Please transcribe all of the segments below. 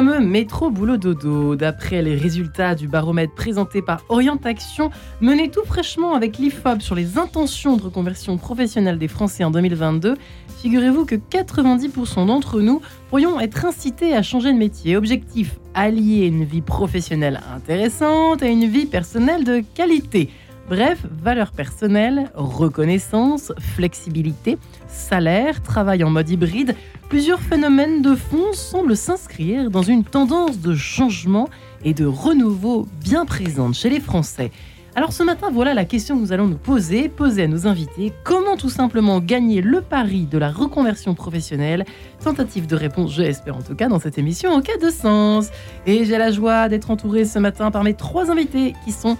Fameux métro boulot dodo. D'après les résultats du baromètre présenté par Orientation, mené tout fraîchement avec l'IFOP sur les intentions de reconversion professionnelle des Français en 2022, figurez-vous que 90% d'entre nous pourrions être incités à changer de métier. Objectif allier une vie professionnelle intéressante à une vie personnelle de qualité. Bref, valeurs personnelles, reconnaissance, flexibilité, salaire, travail en mode hybride, plusieurs phénomènes de fond semblent s'inscrire dans une tendance de changement et de renouveau bien présente chez les Français. Alors ce matin, voilà la question que nous allons nous poser, poser à nos invités. Comment tout simplement gagner le pari de la reconversion professionnelle? Tentative de réponse, je l'espère en tout cas, dans cette émission en cas de sens. Et j'ai la joie d'être entourée ce matin par mes trois invités qui sont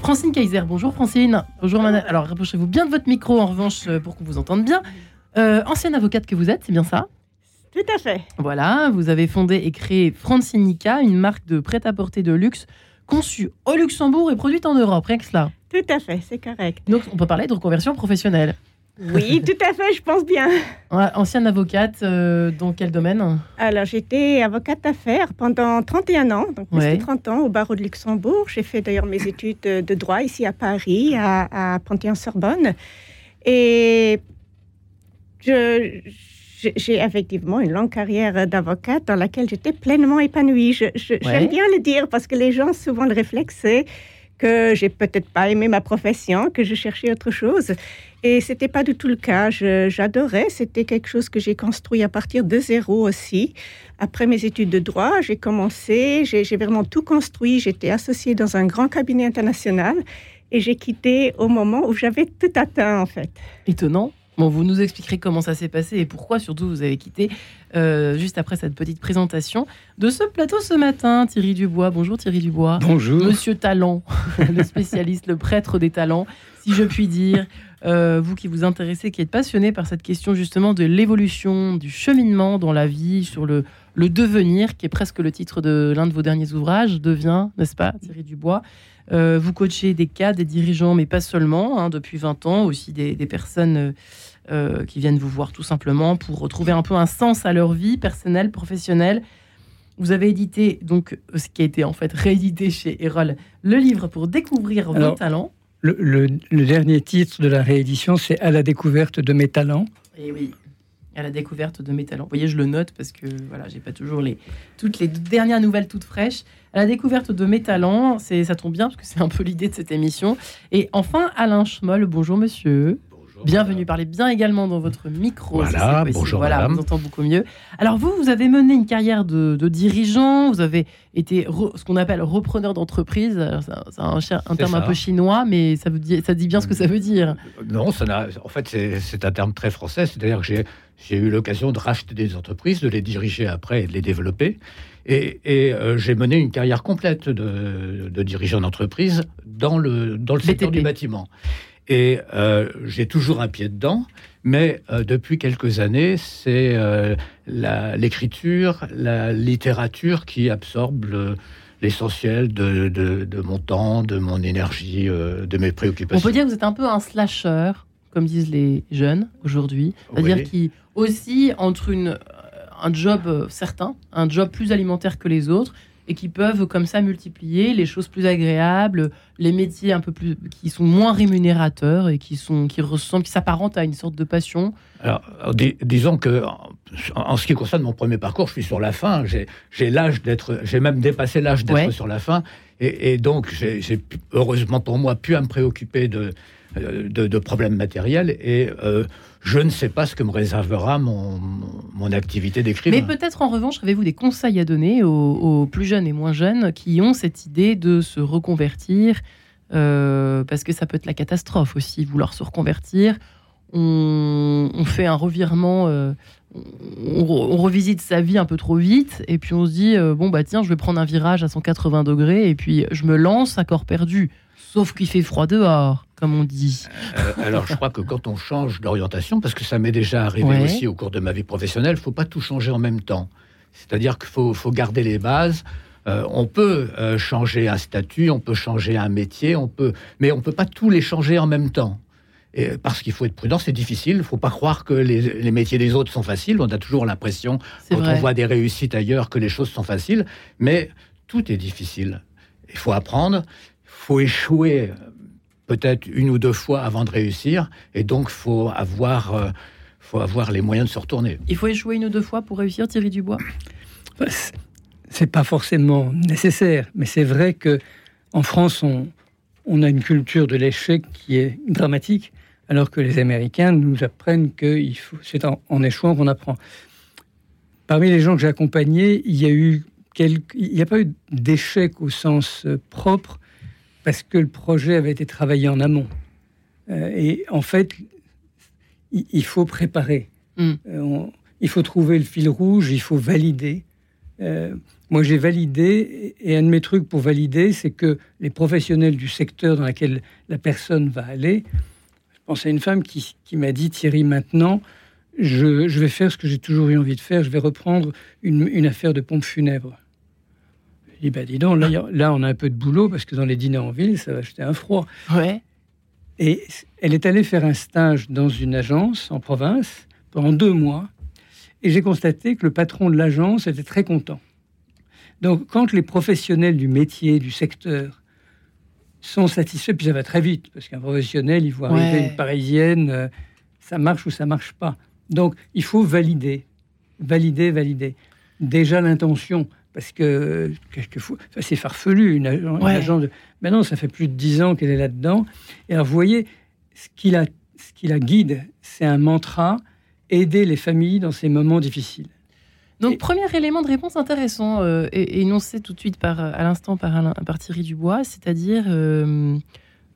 Francine Kaiser. Bonjour Francine. Bonjour Manel. Alors rapprochez-vous bien de votre micro en revanche euh, pour qu'on vous entende bien. Euh, ancienne avocate que vous êtes, c'est bien ça? Tout à fait. Voilà, vous avez fondé et créé Francinica, une marque de prêt-à-porter de luxe conçue au Luxembourg et produite en Europe, rien que cela. Tout à fait, c'est correct. Donc on peut parler de reconversion professionnelle. Oui, tout à fait, je pense bien. Ancienne avocate, euh, dans quel domaine Alors, j'étais avocate d'affaires pendant 31 ans, donc Ouais. presque 30 ans au barreau de Luxembourg. J'ai fait d'ailleurs mes études de droit ici à Paris, à, à Panthéon-Sorbonne. Et je- j'ai effectivement une longue carrière d'avocate dans laquelle j'étais pleinement épanouie. J'aime Ouais. bien le dire parce que les gens, souvent, le réflexe, c'est que j'ai peut-être pas aimé ma profession, que je cherchais autre chose. Et c'était pas du tout le cas. J'adorais. C'était quelque chose que j'ai construit à partir de zéro aussi. Après mes études de droit, j'ai commencé, j'ai vraiment tout construit. J'étais associée dans un grand cabinet international et j'ai quitté au moment où j'avais tout atteint en fait. Étonnant. Bon, vous nous expliquerez comment ça s'est passé et pourquoi surtout vous avez quitté euh, juste après cette petite présentation de ce plateau ce matin. Thierry Dubois, bonjour Thierry Dubois. Bonjour. Monsieur Talent, le spécialiste, le prêtre des talents, si je puis dire. Euh, vous qui vous intéressez, qui êtes passionné par cette question justement de l'évolution, du cheminement dans la vie, sur le, le devenir, qui est presque le titre de l'un de vos derniers ouvrages, Devient, n'est-ce pas, Thierry Dubois Euh, Vous coachez des cas, des dirigeants, mais pas seulement, hein, depuis 20 ans, aussi des, des personnes euh, qui viennent vous voir tout simplement pour retrouver un peu un sens à leur vie personnelle, professionnelle. Vous avez édité, donc, ce qui a été en fait réédité chez Erol, le livre pour découvrir vos talents. Le, le- le dernier titre de la réédition, c'est À la découverte de mes talents. Et oui, à la découverte de mes talents. Vous voyez, je le note parce que voilà, j'ai pas toujours les toutes les dernières nouvelles toutes fraîches. À la découverte de mes talents, c'est ça tombe bien parce que c'est un peu l'idée de cette émission. Et enfin, Alain Schmoll, bonjour monsieur. Bienvenue, parlez bien également dans votre micro. Voilà, bonjour, Voilà, madame. on vous entend beaucoup mieux. Alors vous, vous avez mené une carrière de, de dirigeant, vous avez été re- ce qu'on appelle repreneur d'entreprise. C'est un, terme un peu chinois, mais ça, dit, ça dit bien ce que ça veut dire. Non, ça n'a- en fait, c'est c'est un terme très français. C'est-à-dire que j'ai- j'ai eu l'occasion de racheter des entreprises, de les diriger après et de les développer. Et, et, euh, j'ai mené une carrière complète de, de dirigeant d'entreprise dans le, dans le secteur BTP. du bâtiment. Et euh, j'ai toujours un pied dedans, mais euh, depuis quelques années, c'est euh, l'écriture, la littérature qui absorbe le- l'essentiel de, de- de mon temps, de mon énergie, de mes On préoccupations. peut dire que vous êtes un peu un slasher, comme disent les jeunes aujourd'hui. C'est-à-dire Oui. qui aussi entre une, un job certain, un job plus alimentaire que les autres, et qui peuvent comme ça multiplier les choses plus agréables, les métiers un peu plus qui sont moins rémunérateurs et qui sont qui ressemblent, qui s'apparentent à une sorte de passion. Alors, dis- disons que en, en ce qui concerne mon premier parcours, je suis sur la fin. J'ai l'âge d'être, j'ai même dépassé l'âge d'être Ouais. sur la fin, et, et donc j'ai heureusement pour moi pu à me préoccuper de de, de problèmes matériels et euh, je ne sais pas ce que me réservera mon, mon, activité d'écrivain. Mais peut-être en revanche, avez-vous des conseils à donner aux, plus jeunes et moins jeunes qui ont cette idée de se reconvertir euh, Parce que ça peut être la catastrophe aussi, vouloir se reconvertir. On, fait un revirement, euh, on, on revisite sa vie un peu trop vite, et puis on se dit euh, bon bah tiens, je vais prendre un virage à 180 degrés, et puis je me lance à corps perdu. Sauf qu'il fait froid dehors, comme on dit. Euh, alors, je crois que quand on change d'orientation, parce que ça m'est déjà arrivé Ouais. aussi au cours de ma vie professionnelle, il faut pas tout changer en même temps. C'est-à-dire qu'il faut, faut garder les bases. Euh, on peut euh, changer un statut, on peut changer un métier, on peut, mais on peut pas tous les changer en même temps. Et parce qu'il faut être prudent, c'est difficile. Il ne faut pas croire que les, métiers des autres sont faciles. On a toujours l'impression, quand on voit des réussites ailleurs, que les choses sont faciles. Mais tout est difficile. Il faut apprendre. Il faut échouer peut-être une ou deux fois avant de réussir. Et donc, il faut avoir, euh, faut avoir les moyens de se retourner. Il faut échouer une ou deux fois pour réussir, Thierry Dubois? C'est pas forcément nécessaire, mais c'est vrai que en France, on, on a une culture de l'échec qui est dramatique, alors que les Américains nous apprennent que c'est en, échouant qu'on apprend. Parmi les gens que j'ai accompagnés, il y a eu il n'y a pas eu d'échec au sens euh, propre parce que le projet avait été travaillé en amont. Euh, et en fait, il, faut préparer. Mm. Euh, il faut trouver le fil rouge, il faut valider. Euh, moi, j'ai validé, et un de mes trucs pour valider, c'est que les professionnels du secteur dans lequel la personne va aller, je pense à une femme qui, m'a dit, Thierry, maintenant, je, vais faire ce que j'ai toujours eu envie de faire, je vais reprendre une, affaire de pompe funèbre. Je dis, bah, dis donc, là, là, on a un peu de boulot, parce que dans les dîners en ville, ça va jeter un froid. Ouais. Et elle est allée faire un stage dans une agence en province pendant deux mois. Et j'ai constaté que le patron de l'agence était très content. Donc, quand les professionnels du métier, du secteur, sont satisfaits, puis ça va très vite, parce qu'un professionnel, il voit arriver une parisienne, euh, ça marche ou ça marche pas. Donc, il faut valider, valider, valider. Déjà l'intention, parce que quelquefois, c'est farfelu, une, agence de... Maintenant, ça fait plus de dix ans qu'elle est là-dedans. Et alors, vous voyez, ce qui la, ce qui la guide, c'est un mantra aider les familles dans ces moments difficiles. Donc, premier élément de réponse intéressant, euh, et, énoncé tout de suite par, à l'instant par, par, Thierry Dubois, c'est-à-dire euh,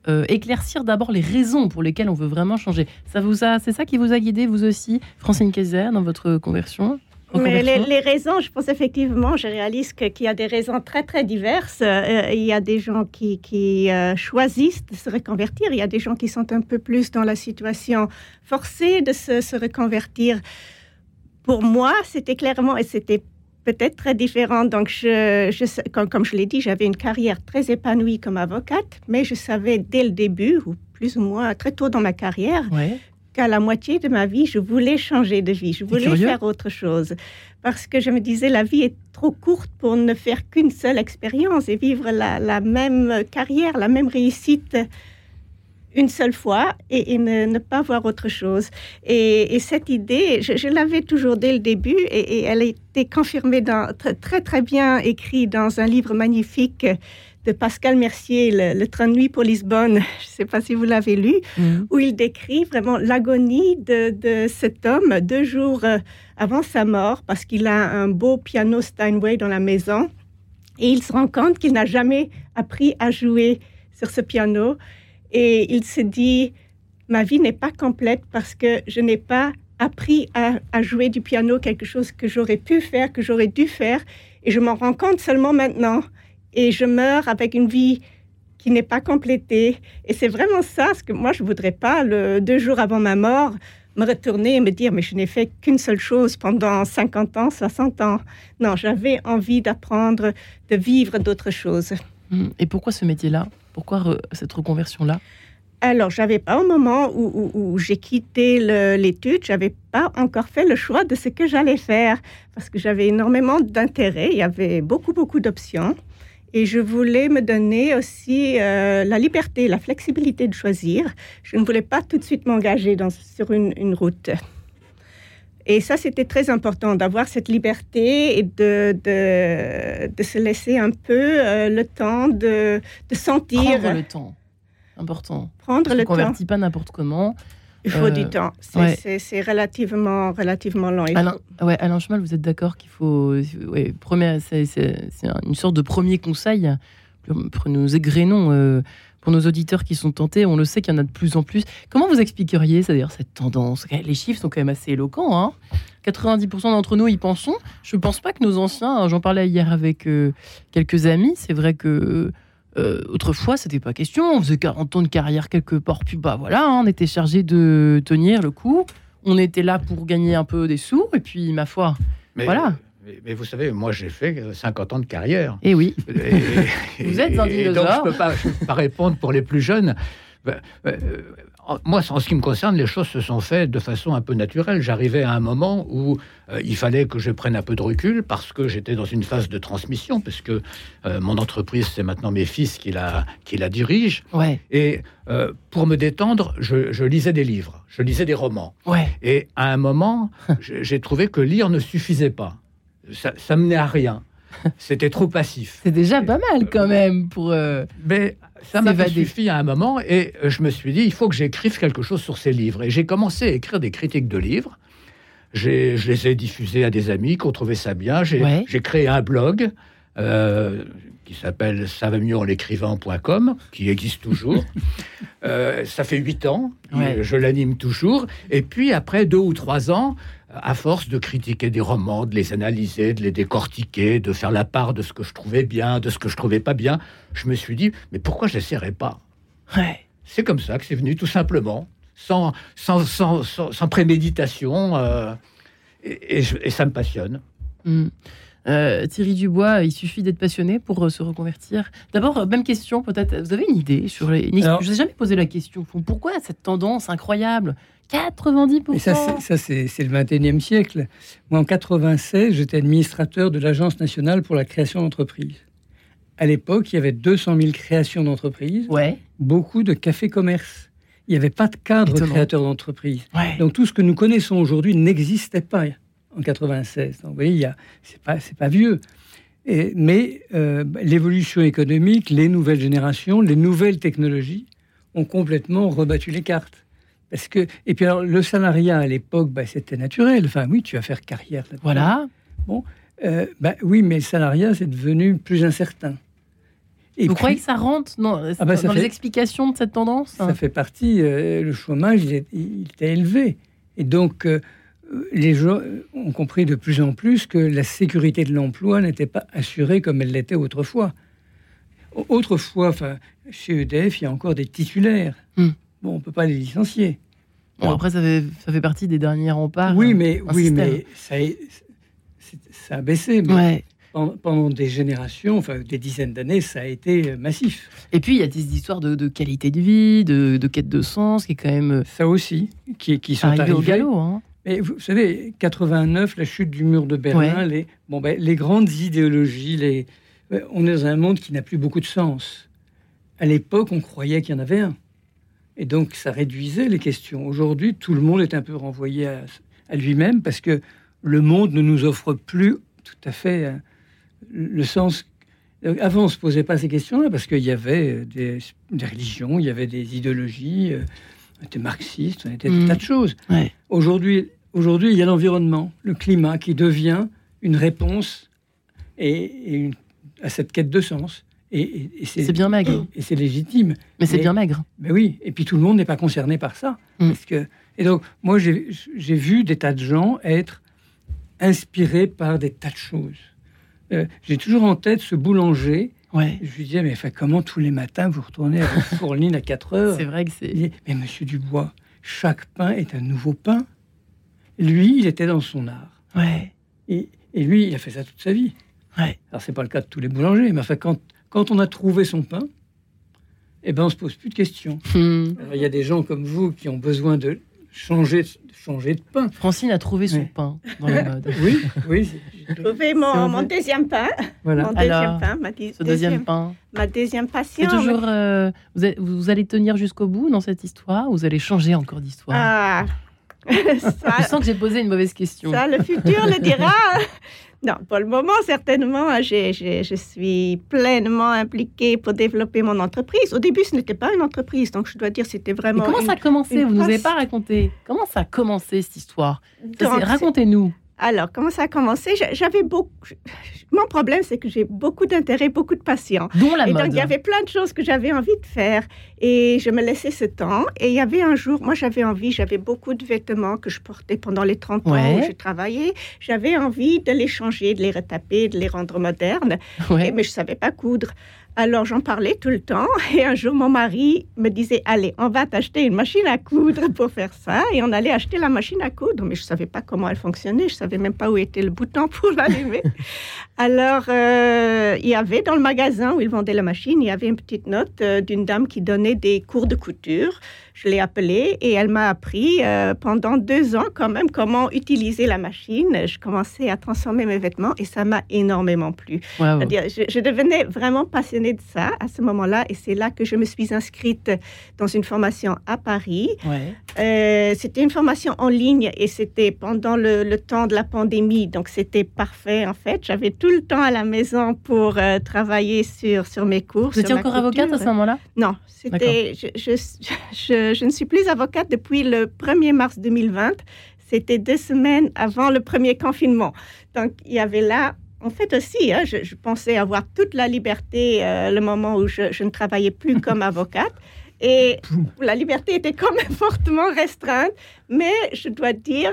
euh, éclaircir d'abord les raisons pour lesquelles on veut vraiment changer. Ça vous a, c'est ça qui vous a guidé, vous aussi, Francine Kaiser, dans votre conversion? Mais les, raisons, je pense effectivement, je réalise qu'il y a des raisons très très diverses. Euh, il y a des gens qui, qui euh, choisissent de se reconvertir, il y a des gens qui sont un peu plus dans la situation forcée de se, se reconvertir. Pour moi, c'était clairement, et c'était peut-être très différent. Donc, je, je comme, comme, je l'ai dit, j'avais une carrière très épanouie comme avocate, mais je savais dès le début, ou plus ou moins très tôt dans ma carrière, qu'à la moitié de ma vie, je voulais changer de vie, je voulais faire autre chose. Parce que je me disais, la vie est trop courte pour ne faire qu'une seule expérience et vivre la, même carrière, la même réussite une seule fois et, ne, pas voir autre chose. Et, cette idée, je, l'avais toujours dès le début et, elle a été confirmée dans, très, très bien écrit dans un livre magnifique de Pascal Mercier, Le, train de nuit pour Lisbonne, je ne sais pas si vous l'avez lu, mm. où il décrit vraiment l'agonie de, cet homme deux jours euh, avant sa mort, parce qu'il a un beau piano Steinway dans la maison, et il se rend compte qu'il n'a jamais appris à jouer sur ce piano, et il se dit, ma vie n'est pas complète parce que je n'ai pas appris à, à jouer du piano, quelque chose que j'aurais pu faire, que j'aurais dû faire, et je m'en rends compte seulement maintenant et je meurs avec une vie qui n'est pas complétée. Et c'est vraiment ça, ce que moi, je ne voudrais pas, le, deux jours avant ma mort, me retourner et me dire, mais je n'ai fait qu'une seule chose pendant 50 ans, 60 ans. Non, j'avais envie d'apprendre, de vivre d'autres choses. Hum, et pourquoi ce métier-là? Pourquoi cette reconversion-là? Alors, j'avais pas au moment où, où, j'ai quitté l'étude, j'avais pas encore fait le choix de ce que j'allais faire parce que j'avais énormément d'intérêt, il y avait beaucoup beaucoup d'options. Et je voulais me donner aussi euh, la liberté, la flexibilité de choisir. Je ne voulais pas tout de suite m'engager sur une, route. Et ça, c'était très important d'avoir cette liberté et de, de, se laisser un peu euh, le temps de, de sentir. Prendre le temps. Important. Prendre le temps. On ne convertit pas n'importe comment. Il faut du euh, temps. C'est relativement, relativement long. Alain, ouais, Alain Chemal, vous êtes d'accord qu'il faut. Ouais, c'est une sorte de premier conseil. Nous égrénons euh, pour nos auditeurs qui sont tentés. On le sait qu'il y en a de plus en plus. Comment vous expliqueriez d'ailleurs cette tendance? Les chiffres sont quand même assez éloquents. Hein 90% d'entre nous y pensons. Je ne pense pas que nos anciens, j'en parlais hier avec euh, quelques amis, c'est vrai que euh, autrefois, c'était pas question. On faisait 40 ans de carrière quelque part, puis bah voilà, hein, on était chargé de tenir le coup. On était là pour gagner un peu des sous, et puis ma foi, voilà. Mais, vous savez, moi j'ai fait 50 ans de carrière. Et eh oui. vous êtes un dinosaure. donc je ne peux, pas répondre pour les plus jeunes. Ben, euh, moi, en ce qui me concerne, les choses se sont faites de façon un peu naturelle. J'arrivais à un moment où euh, il fallait que je prenne un peu de recul parce que j'étais dans une phase de transmission, puisque euh, mon entreprise, c'est maintenant mes fils qui la, qui la dirigent. Ouais. Et pour me détendre, je, je, lisais des livres, je lisais des romans. Ouais. Et à un moment, j'ai trouvé que lire ne suffisait pas. Ça, ça menait à rien. C'était trop passif. C'est déjà pas mal quand même pour. Euh, Mais ça m'a suffi à un moment et euh, je me suis dit, il faut que j'écrive quelque chose sur ces livres. Et j'ai commencé à écrire des critiques de livres. Je les ai diffusés à des amis qui ont trouvé ça bien. J'ai Ouais. créé un blog euh, qui s'appelle ça va mieux en l'écrivant.com, qui existe toujours. Euh, ça fait huit ans, Ouais. je l'anime toujours. Et puis après deux ou trois ans, à force de critiquer des romans, de les analyser, de les décortiquer, de faire la part de ce que je trouvais bien, de ce que je trouvais pas bien, je me suis dit, mais pourquoi je n'essaierais pas? Ouais. C'est comme ça que c'est venu, tout simplement, sans, sans, sans, sans, préméditation, euh, et, et je- et ça me passionne. Hmm. Euh, Thierry Dubois, il suffit d'être passionné pour euh, se reconvertir. D'abord, euh, même question, peut-être, vous avez une idée sur les. une- Alors- je n'ai jamais posé la question. Pourquoi cette tendance incroyable? 90% Et ça, c'est- le 21e siècle. Moi, en 96, j'étais administrateur de l'Agence nationale pour la création d'entreprises. À l'époque, il y avait 200 000 créations d'entreprises, Ouais. beaucoup de cafés-commerce. Il n'y avait pas de cadre Étonnant. créateur d'entreprise. Ouais. Donc tout ce que nous connaissons aujourd'hui n'existait pas en 96. Donc, vous voyez, c'est pas, pas vieux. Et- mais euh, l'évolution économique, les nouvelles générations, les nouvelles technologies ont complètement rebattu les cartes. Parce que, et puis alors, le salariat à l'époque, bah, c'était naturel. Enfin, oui, tu vas faire carrière. Voilà. Euh, bah, oui, mais le salariat, c'est devenu plus incertain. Et vous puis, croyez que ça rentre dans, Ah bah, ça dans les explications de cette tendance ça fait partie. euh, le chômage, il, est- il était élevé. Et donc, euh, les gens ont compris de plus en plus que la sécurité de l'emploi n'était pas assurée comme elle l'était autrefois. Au- Autrefois, enfin, chez EDF, il y a encore des titulaires. Hmm. Bon, on ne peut pas les licencier. Bon, après, ça fait, ça fait partie des derniers remparts. oui, euh, mais, oui, système. mais ça, a baissé. Mais Ouais. pendant, pendant des générations, enfin des dizaines d'années, ça a été euh, massif. Et puis, il y a des histoires de, de qualité de vie, de, de quête de sens, qui est quand même euh, Ça aussi, qui, qui sont arrivé au galop. Hein. Mais vous savez, 89, la chute du mur de Berlin, Ouais. les, bon, ben, les grandes idéologies, les, euh, on est dans un monde qui n'a plus beaucoup de sens. À l'époque, on croyait qu'il y en avait un. Et donc, ça réduisait les questions. Aujourd'hui, tout le monde est un peu renvoyé à, à lui-même parce que le monde ne nous offre plus tout à fait euh, le sens. Euh, Avant, on ne se posait pas ces questions-là parce qu'il y avait des, des religions, il y avait des idéologies, euh, on était marxiste, on était Mhm. des tas de choses. Ouais. Aujourd'hui, aujourd'hui, il y a l'environnement, le climat qui devient une réponse et, et une- à cette quête de sens. Et, et- et C'est bien maigre. Et c'est légitime. Mais c'est bien maigre. Mais oui, et puis tout le monde n'est pas concerné par ça. Mm. Parce que, et donc, moi, j'ai vu des tas de gens être inspirés par des tas de choses. Euh, j'ai toujours en tête ce boulanger. Ouais. Je lui disais, mais enfin, comment tous les matins vous retournez à fourline à 4 heures C'est vrai que c'est. mais monsieur Dubois, chaque pain est un nouveau pain. Lui, il était dans son art. Ouais. Et, et lui, il a fait ça toute sa vie. Ouais. Alors, c'est pas le cas de tous les boulangers, mais enfin, quand, quand on a trouvé son pain, eh ben, on se pose plus de questions. Hmm. Alors, il y a des gens comme vous qui ont besoin de changer, de changer de pain. Francine a trouvé son Ouais. pain dans la mode. Oui, oui, Trouver C'est mon, deuxième pain. voilà. Mon deuxième Alors, pain. Ma, Ce deuxième pain. ma deuxième passion. Toujours. euh, vous, êtes- vous allez tenir jusqu'au bout dans cette histoire ou vous allez changer encore d'histoire? Ah, Je ça, sens que j'ai posé une mauvaise question. ça, le futur le dira. Non, pour le moment, certainement, j'ai- j'ai- je suis pleinement impliquée pour développer mon entreprise. Au début, ce n'était pas une entreprise, donc je dois dire c'était Mais vraiment. comment une- ça a commencé? Vous nous avez pas raconté. Comment ça a commencé cette histoire? Racontez-nous. Alors, comment ça a commencé? J'a- J'avais beaucoup. Mon problème, c'est que j'ai beaucoup d'intérêt, beaucoup de passion. Dont la et donc, il y avait plein de choses que j'avais envie de faire. Et je me laissais ce temps. Et il y avait un jour, moi, j'avais envie, j'avais beaucoup de vêtements que je portais pendant les 30 ans où j'ai travaillé. J'avais envie de les changer, de les retaper, de les rendre modernes. Ouais. Et- mais je ne savais pas coudre. Alors j'en parlais tout le temps et un jour mon mari me disait allez on va t'acheter une machine à coudre pour faire ça et on allait acheter la machine à coudre mais je savais pas comment elle fonctionnait je savais même pas où était le bouton pour l'allumer alors euh, il y avait dans le magasin où ils vendaient la machine il y avait une petite note euh, d'une dame qui donnait des cours de couture je l'ai appelée et elle m'a appris euh, pendant deux ans quand même comment utiliser la machine. Je commençais à transformer mes vêtements et ça m'a énormément plu. Wow. C'est-à-dire, je, je devenais vraiment passionnée de ça à ce moment-là et c'est là que je me suis inscrite dans une formation à Paris. Ouais. Euh, c'était une formation en ligne et c'était pendant le, le temps de la pandémie, donc c'était parfait en fait. J'avais tout le temps à la maison pour euh, travailler sur, sur mes cours. Vous étiez encore avocate à ce moment-là? Non, c'était. Je, je, je- je ne suis plus avocate depuis le 1er mars 2020. C'était deux semaines avant le premier confinement. Donc, il y avait là. En fait aussi, hein, je, je pensais avoir toute la liberté euh, le moment où je, je ne travaillais plus comme avocate. Et la liberté était quand même fortement restreinte. Mais je dois dire,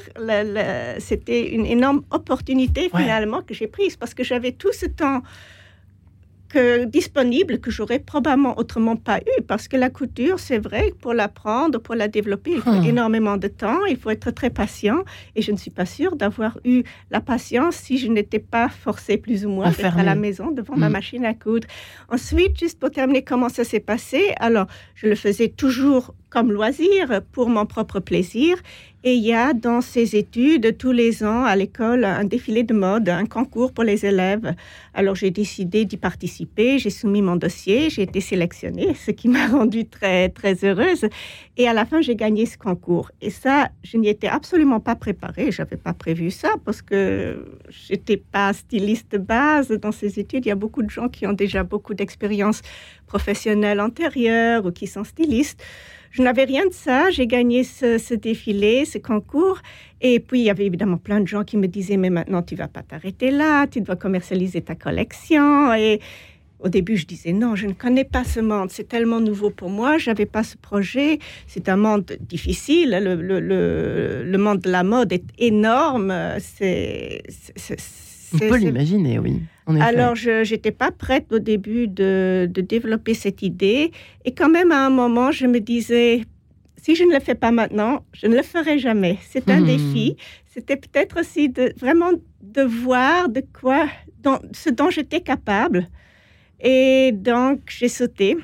c'était une énorme opportunité Ouais. finalement que j'ai prise parce que j'avais tout ce temps que, disponible que j'aurais probablement autrement pas eu parce que la couture, c'est vrai, pour l'apprendre, pour la développer, il faut Hmm. énormément de temps, il faut être très patient et je ne suis pas sûre d'avoir eu la patience si je n'étais pas forcée plus ou moins d'être à la maison devant ma Hmm. machine à coudre. Ensuite, juste pour terminer comment ça s'est passé, alors je le faisais toujours comme loisir pour mon propre plaisir et il y a dans ces études tous les ans à l'école un défilé de mode, un concours pour les élèves. Alors j'ai décidé d'y participer, j'ai soumis mon dossier, j'ai été sélectionnée, ce qui m'a rendue très très heureuse. Et à la fin j'ai gagné ce concours. Et ça, je n'y étais absolument pas préparée, j'avais pas prévu ça parce que j'étais pas styliste de base dans ces études. Il y a beaucoup de gens qui ont déjà beaucoup d'expérience professionnelle antérieure ou qui sont stylistes. Je n'avais rien de ça. J'ai gagné ce, défilé, ce concours. Et puis, il y avait évidemment plein de gens qui me disaient, mais maintenant, tu vas pas t'arrêter là, tu dois commercialiser ta collection. Et au début, je disais, non, je ne connais pas ce monde. C'est tellement nouveau pour moi. J'avais pas ce projet. C'est un monde difficile. Le, monde de la mode est énorme. On peut l'imaginer, oui. Alors, je n'étais pas prête au début de, de développer cette idée. Et quand même, à un moment, je me disais, si je ne le fais pas maintenant, je ne le ferai jamais. C'est un Mhm. défi. C'était peut-être aussi de, vraiment de voir de quoi, dont- ce dont j'étais capable. Et donc, j'ai sauté.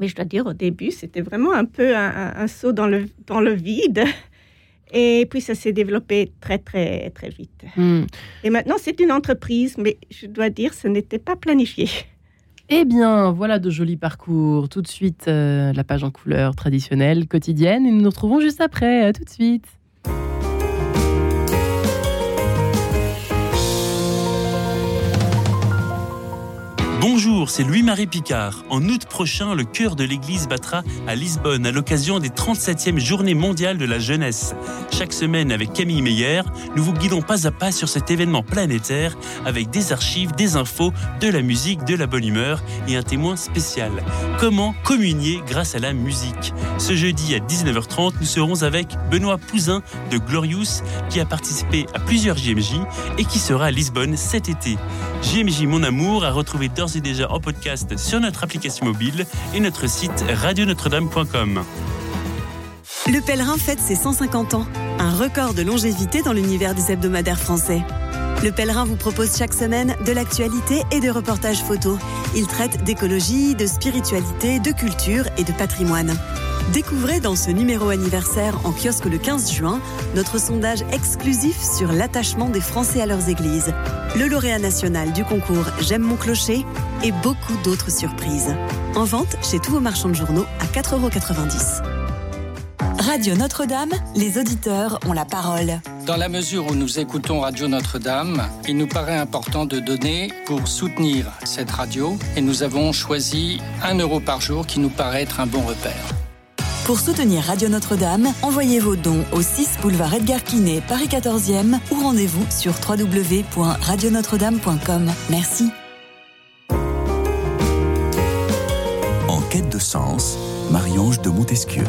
Mais je dois dire, au début, c'était vraiment un peu un, un- un saut dans le, dans le vide. Et puis, ça s'est développé très, très, très vite. Hmm. Et maintenant, c'est une entreprise, mais je dois dire, ce n'était pas planifié. Eh bien, voilà de jolis parcours. Tout de suite, euh, la page en couleur traditionnelle, quotidienne. Et nous nous retrouvons juste après. À tout de suite. Bonjour, c'est Louis-Marie Picard. En août prochain, le chœur de l'Église battra à Lisbonne à l'occasion des 37e Journées mondiales de la jeunesse. Chaque semaine, avec Camille Meyer, nous vous guidons pas à pas sur cet événement planétaire avec des archives, des infos, de la musique, de la bonne humeur et un témoin spécial. Comment communier grâce à la musique? Ce jeudi à 19h30, nous serons avec Benoît Pouzin de Glorious qui a participé à plusieurs JMJ et qui sera à Lisbonne cet été. JMJ Mon Amour à retrouver d'ores déjà en podcast sur notre application mobile et notre site radionotre-dame.com. Le Pèlerin fête ses 150 ans, un record de longévité dans l'univers des hebdomadaires français. Le Pèlerin vous propose chaque semaine de l'actualité et des reportages photos. Il traite d'écologie, de spiritualité, de culture et de patrimoine. Découvrez dans ce numéro anniversaire en kiosque le 15 juin notre sondage exclusif sur l'attachement des Français à leurs églises, le lauréat national du concours J'aime mon clocher et beaucoup d'autres surprises. En vente chez tous vos marchands de journaux à 4,90€. Radio Notre-Dame, les auditeurs ont la parole. Dans la mesure où nous écoutons Radio Notre-Dame, il nous paraît important de donner pour soutenir cette radio et nous avons choisi 1 euro par jour qui nous paraît être un bon repère. Pour soutenir Radio Notre-Dame, envoyez vos dons au 6 boulevard Edgar Quinet, Paris 14e ou rendez-vous sur www.radionotre-dame.com. Merci. En quête de sens, Marie-Ange de Montesquieu.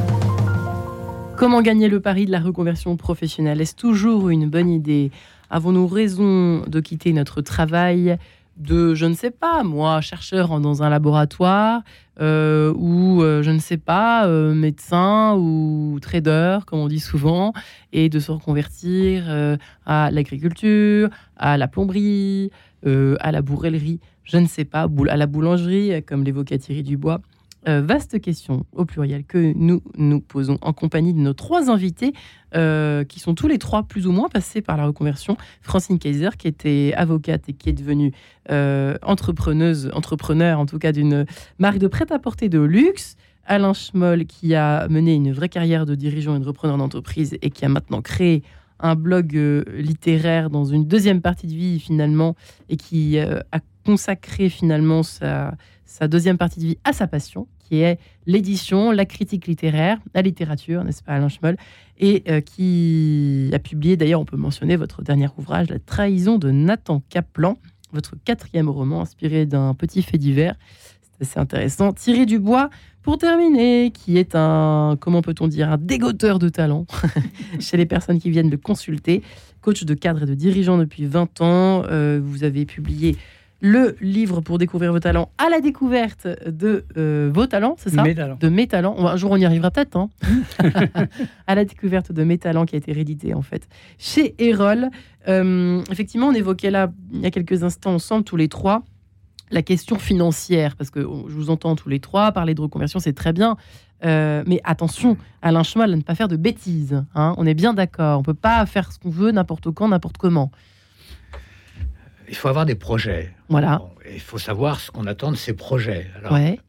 Comment gagner le pari de la reconversion professionnelle? Est-ce toujours une bonne idée? Avons-nous raison de quitter notre travail? De, je ne sais pas, moi, chercheur dans un laboratoire, euh, ou euh, je ne sais pas, euh, médecin ou trader, comme on dit souvent, et de se reconvertir à l'agriculture, à la plomberie, à la bourrellerie, je ne sais pas, à la boulangerie, comme l'évoquait Thierry Dubois. Euh, vaste question au pluriel que nous nous posons en compagnie de nos trois invités euh, qui sont tous les trois plus ou moins passés par la reconversion. Francine Kaiser qui était avocate et qui est devenue euh, entrepreneuse, entrepreneur en tout cas d'une marque de prêt-à-porter de luxe. Alain Schmoll qui a mené une vraie carrière de dirigeant et de repreneur d'entreprise et qui a maintenant créé un blog littéraire dans une deuxième partie de vie finalement et qui a consacré finalement sa, sa deuxième partie de vie à sa passion, qui est l'édition, la critique littéraire, la littérature, n'est-ce pas, Alain Schmoll, et euh, qui a publié, d'ailleurs, on peut mentionner votre dernier ouvrage, La trahison de Nathan Kaplan, votre quatrième roman inspiré d'un petit fait divers. C'est assez intéressant. Thierry Dubois, pour terminer, qui est un, comment peut-on dire, un dégoteur de talent chez les personnes qui viennent le consulter, coach de cadre et de dirigeant depuis 20 ans. Euh, vous avez publié le livre pour découvrir vos talents à la découverte de euh, vos talents, c'est ça De mes talents. Un jour, on y arrivera peut-être. Hein. à la découverte de mes talents qui a été réédité en fait chez Erol. Euh, effectivement, on évoquait là il y a quelques instants ensemble tous les trois la question financière parce que je vous entends tous les trois parler de reconversion, c'est très bien. Euh, mais attention, Alain Chemal, à ne pas faire de bêtises. Hein. On est bien d'accord. On peut pas faire ce qu'on veut n'importe quand, n'importe comment il faut avoir des projets. Voilà. il faut savoir ce qu'on attend de ces projets. ouais.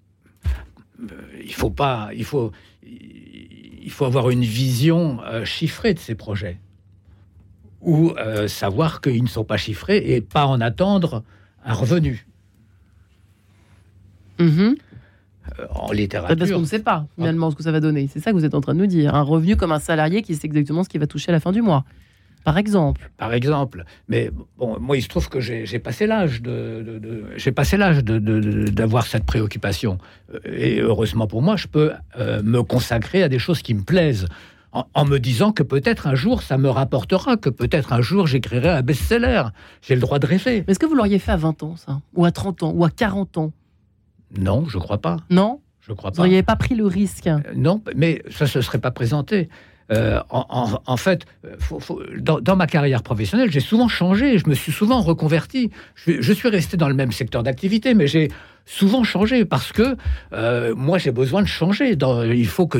Euh, il faut pas, il faut, il faut avoir une vision euh, chiffrée de ces projets, ou euh, savoir qu'ils ne sont pas chiffrés et pas en attendre un revenu. Mm-hmm. en littérature. Parce qu'on ne sait pas finalement ce que ça va donner. C'est ça que vous êtes en train de nous dire. Un revenu comme un salarié qui sait exactement ce qu'il va toucher à la fin du mois. Par exemple. Par exemple. Mais bon, moi, il se trouve que j'ai passé l'âge de, j'ai passé l'âge d'avoir cette préoccupation. Euh, et heureusement pour moi, je peux euh, me consacrer à des choses qui me plaisent. En, me disant que peut-être un jour ça me rapportera, que peut-être un jour j'écrirai un best-seller. J'ai le droit de rêver. Est-ce que vous l'auriez fait à 20 ans, ça? Ou à 30 ans Ou à 40 ans? Non, je crois pas. Non? Je crois pas. Vous n'auriez pas pris le risque? Euh, Non, mais ça se serait pas présenté. Euh, en, fait, dans, ma carrière professionnelle, j'ai souvent changé, je me suis souvent reconverti. Je, suis resté dans le même secteur d'activité, mais j'ai souvent changé parce que euh, moi, j'ai besoin de changer. Dans, il faut que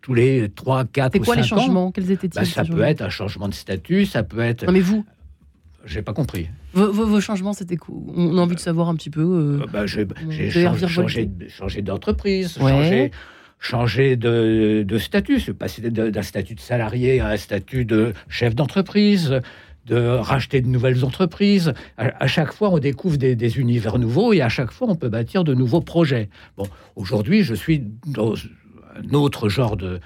tous les 3, 4 ou quoi 5 les changements? Quels étaient-ils bah, Ça peut être un changement de statut, ça peut être... Non mais vous? J'ai pas compris. Vos, changements, c'était quoi? On a envie de savoir un petit peu. Euh, bah, j'ai changé, changé d'entreprise, changé, changer de, statut, se passer d'un statut de salarié à un statut de chef d'entreprise, de racheter de nouvelles entreprises. À, chaque fois, on découvre des, univers nouveaux et à chaque fois, on peut bâtir de nouveaux projets. Bon, aujourd'hui, je suis dans un autre genre de,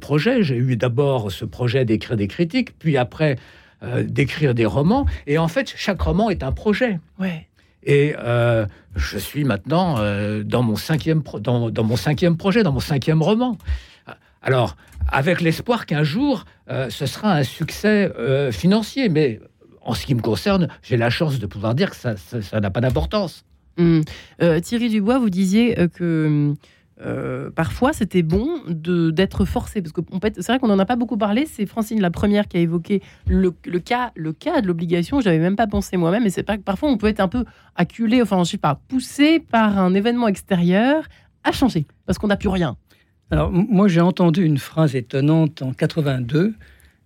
projet. J'ai eu d'abord ce projet d'écrire des critiques, puis après euh, d'écrire des romans. Et en fait, chaque roman est un projet. Ouais. Et euh, je suis maintenant euh, dans, mon cinquième dans, mon cinquième projet, dans mon cinquième roman. Alors, avec l'espoir qu'un jour, euh, ce sera un succès financier. Mais en ce qui me concerne, j'ai la chance de pouvoir dire que ça n'a pas d'importance. Mmh. Thierry Dubois, vous disiez que euh, parfois, c'était bon d'être forcé, parce que c'est vrai qu'on n'en a pas beaucoup parlé. C'est Francine la première qui a évoqué le, cas, le cas de l'obligation. J'avais même pas pensé moi-même, mais c'est pas que parfois on peut être un peu acculé, enfin je sais pas, poussé par un événement extérieur à changer, parce qu'on n'a plus rien. Alors moi j'ai entendu une phrase étonnante en 82,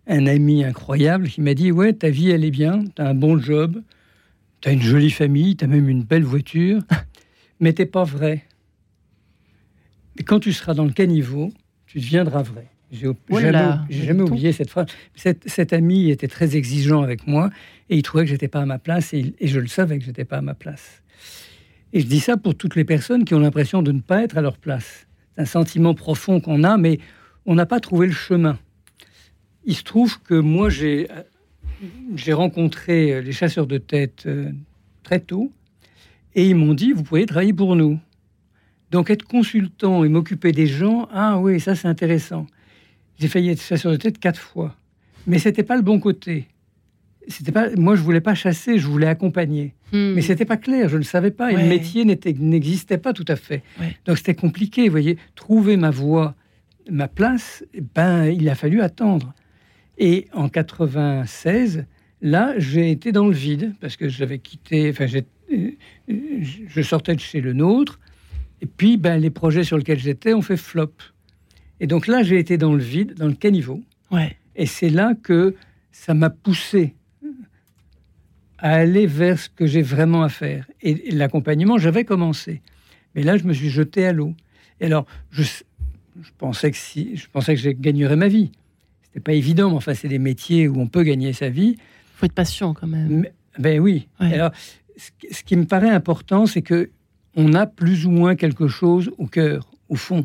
un ami incroyable qui m'a dit ouais ta vie elle est bien, tu as un bon job, tu as une jolie famille, tu as même une belle voiture, mais t'es pas vrai. Et quand tu seras dans le caniveau, tu deviendras vrai. J'ai oh jamais, oublié cette phrase. Cet, ami était très exigeant avec moi et il trouvait que j'étais pas à ma place et, je le savais que j'étais pas à ma place. Et je dis ça pour toutes les personnes qui ont l'impression de ne pas être à leur place. C'est un sentiment profond qu'on a, mais on n'a pas trouvé le chemin. Il se trouve que moi, j'ai rencontré les chasseurs de tête euh, très tôt et ils m'ont dit, vous pouvez travailler pour nous. Donc être consultant et m'occuper des gens, ah oui, ça c'est intéressant. J'ai failli être chasseur de tête quatre fois, mais c'était pas le bon côté. c'était pas, moi, je voulais pas chasser, je voulais accompagner. Hmm. Mais c'était pas clair, je ne savais pas, et le métier n'existait pas tout à fait. Ouais. Donc c'était compliqué, vous voyez, trouver ma voie, ma place, ben, il a fallu attendre. Et en 96, là, j'ai été dans le vide, parce que j'avais quitté, enfin, euh, euh, je sortais de chez le nôtre, et puis ben, les projets sur lesquels j'étais ont fait flop. Et donc là, j'ai été dans le vide, dans le caniveau, Ouais. et c'est là que ça m'a poussé à aller vers ce que j'ai vraiment à faire. Et, et l'accompagnement, j'avais commencé. Mais là, je me suis jeté à l'eau. Et alors, je, je pensais que si, je pensais que je gagnerais ma vie. C'était pas évident, mais enfin, c'est des métiers où on peut gagner sa vie. faut être patient quand même. Mais- ben oui. Ouais. Alors, ce qui me paraît important, c'est que on a plus ou moins quelque chose au cœur, au fond.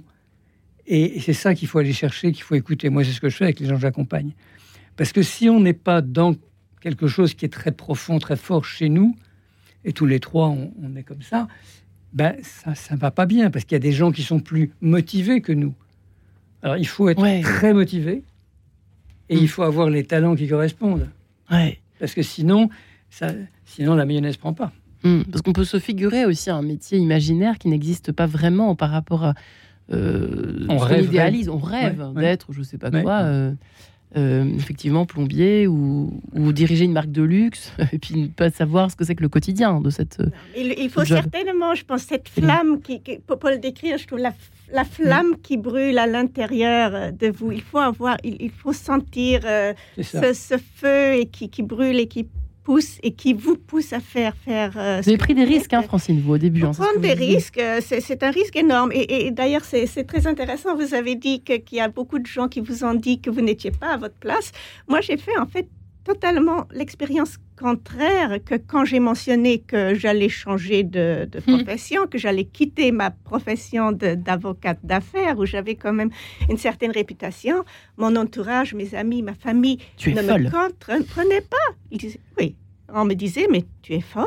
Et c'est ça qu'il faut aller chercher, qu'il faut écouter. Moi, c'est ce que je fais avec les gens que j'accompagne. Parce que si on n'est pas dans quelque chose qui est très profond, très fort chez nous, et tous les trois, on, on est comme ça, ben ça ça va pas bien, parce qu'il y a des gens qui sont plus motivés que nous. Alors, il faut être Ouais. très motivé, et Mm. il faut avoir les talents qui correspondent. Ouais. Parce que sinon, ça, sinon la mayonnaise prend pas. Hmm, Parce qu'on peut se figurer aussi un métier imaginaire qui n'existe pas vraiment par rapport à. Euh, On rêverait. idéalise, on rêve Ouais, ouais. d'être, je sais pas Ouais. quoi, euh, euh, effectivement plombier ou, ou diriger une marque de luxe, et puis ne pas savoir ce que c'est que le quotidien de cette. Il, il faut Job. certainement, je pense, cette flamme qui, qui- pour, pour le décrire, je trouve la, la flamme qui brûle à l'intérieur de vous. Il faut avoir, il, il faut sentir euh, ce, ce feu et qui, qui brûle et qui pousse et qui vous pousse à faire faire. euh, Vous avez pris des risques, hein. Francine, vous, au début. Hein, prendre des vous risques, euh, c'est un risque énorme. Et, et d'ailleurs, c'est très intéressant. Vous avez dit que- qu'il y a beaucoup de gens qui vous ont dit que vous n'étiez pas à votre place. Moi, j'ai fait en fait totalement l'expérience contraire que quand j'ai mentionné que j'allais changer de, de Hmm. profession, que j'allais quitter ma profession d'avocate d'affaires, où j'avais quand même une certaine réputation, mon entourage, mes amis, ma famille Tu ne me comprenaient pas. Ils disaient, oui. On me disait, mais tu es folle,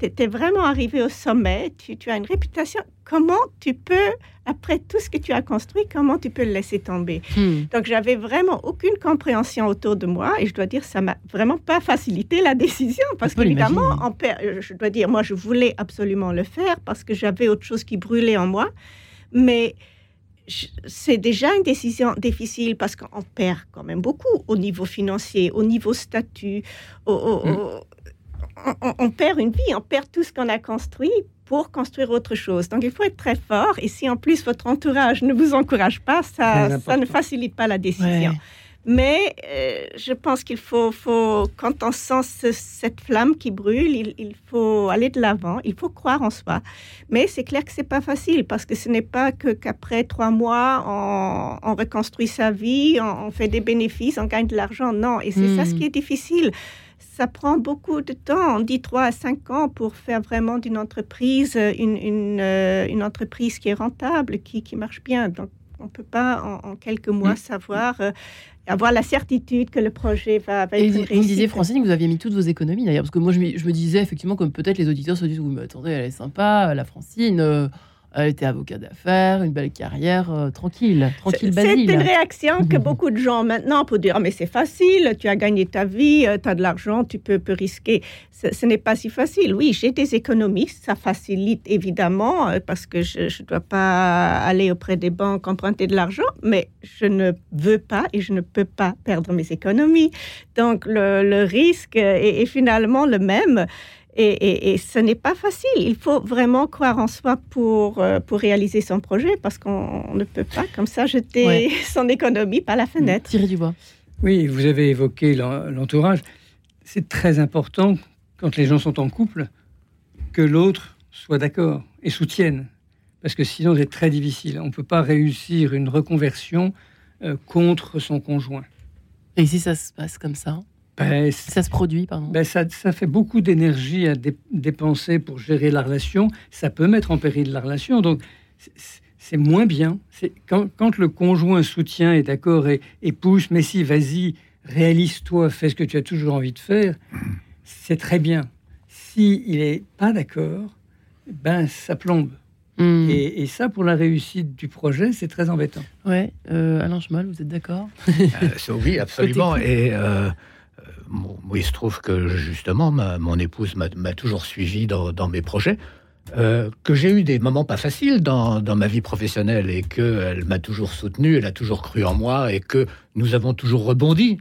tu es vraiment arrivé au sommet, tu, tu as une réputation. Comment tu peux, après tout ce que tu as construit, comment tu peux le laisser tomber? Hmm. Donc, j'avais vraiment aucune compréhension autour de moi et je dois dire, ça m'a vraiment pas facilité la décision parce qu'évidemment, l'imaginer. on perd- euh, je dois dire, moi, je voulais absolument le faire parce que j'avais autre chose qui brûlait en moi. Mais c'est déjà une décision difficile parce qu'on perd quand même beaucoup au niveau financier, au niveau statut. au- au- Mm. On, on- on perd une vie, on perd tout ce qu'on a construit pour construire autre chose. Donc il faut être très fort. Et si en plus votre entourage ne vous encourage pas, ça, ça ne facilite pas la décision. Ouais. Mais euh, je pense qu'il faut, faut, quand on sent ce- cette flamme qui brûle, il, il faut aller de l'avant, il faut croire en soi. Mais c'est clair que c'est pas facile parce que ce n'est pas que qu'après trois mois, on, on reconstruit sa vie, on, on fait des bénéfices, on gagne de l'argent. Non, et c'est ça ce Hmm. qui est difficile. Ça prend beaucoup de temps, on dit trois à cinq ans pour faire vraiment d'une entreprise euh, une, une, euh, une entreprise qui est rentable, qui, qui marche bien. Donc, on ne peut pas en, en quelques mois Mm. savoir, euh, avoir la certitude que le projet va, va Et être vous me disiez. Francine, que vous aviez mis toutes vos économies d'ailleurs, parce que moi je, me- je me disais effectivement, comme peut-être les auditeurs se disent, oui, mais attendez, elle est sympa, la Francine, euh, elle était avocat d'affaires, une belle carrière, euh, tranquille, tranquille, C'est une réaction que beaucoup de gens maintenant pour dire Ah, mais c'est facile, tu as gagné ta vie, tu as de l'argent, tu peux, peux risquer. Ce, ce n'est pas si facile. Oui, j'ai des économies, ça facilite évidemment euh, parce que je ne dois pas aller auprès des banques emprunter de l'argent, mais je ne veux pas et je ne peux pas perdre mes économies. Donc le, le risque est, est finalement le même. Et, et- et ce n'est pas facile. Il faut vraiment croire en soi pour, euh, pour réaliser son projet parce qu'on on ne peut pas comme ça jeter Ouais. son économie par la fenêtre. Tirer du bois. Oui, vous avez évoqué l'en- l'entourage. C'est très important quand les gens sont en couple que l'autre soit d'accord et soutienne. Parce que sinon, c'est très difficile. On ne peut pas réussir une reconversion euh, contre son conjoint. Et si ça se passe comme ça, Ben, ça se produit, pardon. Ben, ça, ça fait beaucoup d'énergie à dé- dépenser pour gérer la relation. Ça peut mettre en péril la relation. Donc, c'est- moins bien. C'est quand, quand le conjoint soutient, est d'accord et, et pousse, mais si, vas-y, réalise-toi, fais ce que tu as toujours envie de faire, c'est très bien. Si il est pas d'accord, ben ça plombe. Hmm. Et, et ça, pour la réussite du projet, c'est très embêtant. Ouais, euh, Alain Schmoll, vous êtes d'accord? Euh, oui, absolument. Et euh, euh, il se trouve que justement, mon épouse m'a toujours suivi dans, mes projets. Euh, que j'ai eu des moments pas faciles dans, ma vie professionnelle et qu'elle m'a toujours soutenu, elle a toujours cru en moi et que nous avons toujours rebondi.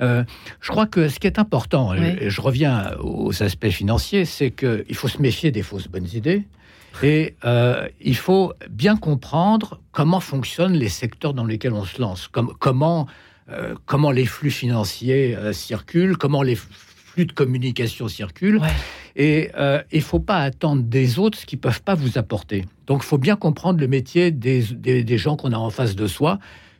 Euh, je crois que ce qui est important, et je reviens aux aspects financiers, c'est qu'il faut se méfier des fausses bonnes idées. Et euh, il faut bien comprendre comment fonctionnent les secteurs dans lesquels on se lance, comment, euh, comment les flux financiers euh, circulent, comment les flux de communication circulent. Et il ne faut pas attendre des autres ce qu'ils ne peuvent pas vous apporter. Donc il faut bien comprendre le métier des, des, gens qu'on a en face de soi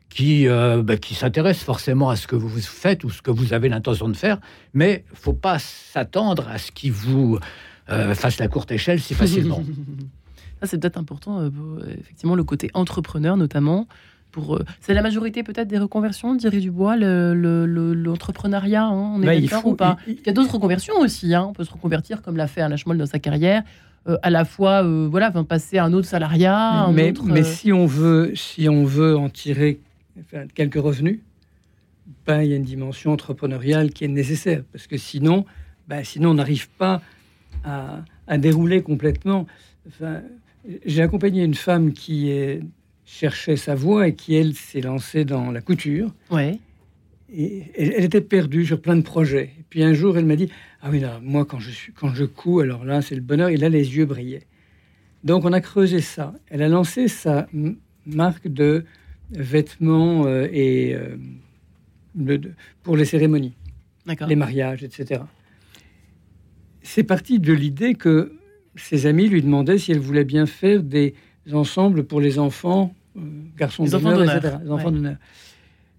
qui, bah, qui s'intéressent forcément à ce que vous faites ou ce que vous avez l'intention de faire, mais il ne faut pas s'attendre à ce qu'ils vous euh, fasse la courte échelle si facilement. Ça, c'est peut-être important, euh, effectivement, le côté entrepreneur notamment. Pour, euh, c'est la majorité peut-être des reconversions, Thierry Dubois, l'entrepreneuriat, le, hein, on est bah, d'accord ou pas il, y a d'autres reconversions aussi, hein, on peut se reconvertir comme l'a fait Alain Schmoll dans sa carrière, à la fois voilà, passer à un autre salariat. mais, mais si, on veut, si on veut en tirer quelques revenus, ben, il y a une dimension entrepreneuriale qui est nécessaire, parce que sinon, ben, sinon on n'arrive pas à, dérouler complètement. Enfin, j'ai accompagné une femme qui cherchait sa voie et qui, elle, s'est lancée dans la couture. Ouais. Et elle, était perdue sur plein de projets. Et puis un jour, elle m'a dit Ah oui, là, moi, quand je, suis, quand je couds, alors là, c'est le bonheur. Et là, les yeux brillaient. Donc, on a creusé ça. Elle a lancé sa marque de vêtements euh, et euh, pour les cérémonies, les mariages, etc c'est parti de l'idée que ses amis lui demandaient si elle voulait bien faire des ensembles pour les enfants, garçons d'honneur, etc. Les enfants d'honneur.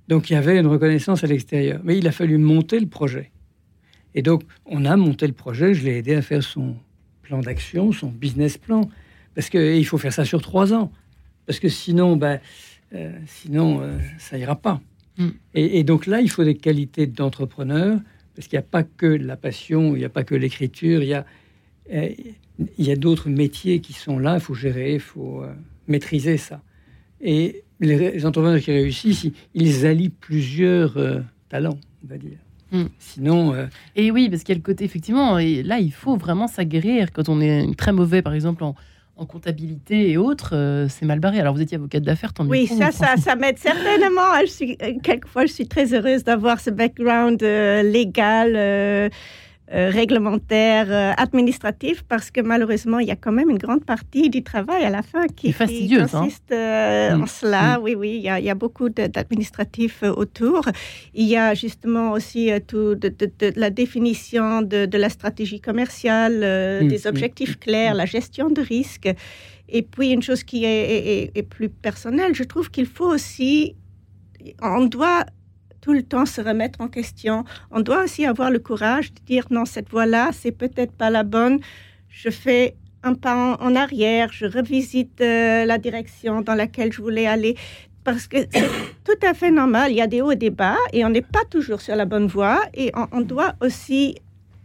Donc il y avait une reconnaissance à l'extérieur. Mais il a fallu monter le projet. Et donc on a monté le projet, je l'ai aidé à faire son plan d'action, son business plan. Parce qu'il faut faire ça sur trois ans. Parce que sinon, ben, euh, sinon euh, ça ira pas. Mm. Et, et, donc là, il faut des qualités d'entrepreneur, parce qu'il n'y a pas que la passion, il n'y a pas que l'écriture, il y a, il y a d'autres métiers qui sont là, il faut gérer, il faut euh, maîtriser ça. Et les, entrepreneurs qui réussissent, ils, allient plusieurs euh, talents, on va dire. Hmm. Sinon. Euh, et oui, parce qu'il y a le côté, effectivement, et là, il faut vraiment s'aguerrir. Quand on est très mauvais, par exemple, en, en comptabilité et autres, euh, c'est mal barré. Alors, vous étiez avocate d'affaires, tant Oui, ça, ça, ça m'aide certainement. Je suis, euh, quelquefois, je suis très heureuse d'avoir ce background euh, légal. Euh, réglementaire, euh, administratif, parce que malheureusement, il y a quand même une grande partie du travail à la fin qui, qui hein. consiste euh, en mm. cela. Mm. Oui, oui, il y a, il y a beaucoup d'administratifs autour. Il y a justement aussi tout de, la définition de, la stratégie commerciale, mm. des objectifs clairs, la gestion de risques. Et puis, une chose qui est, est plus personnelle, je trouve qu'il faut aussi, on doit tout le temps se remettre en question. On doit aussi avoir le courage de dire non, cette voie-là, c'est peut-être pas la bonne. Je fais un pas en, arrière, je revisite euh, la direction dans laquelle je voulais aller. Parce que c'est tout à fait normal, il y a des hauts et des bas et on n'est pas toujours sur la bonne voie et on, doit aussi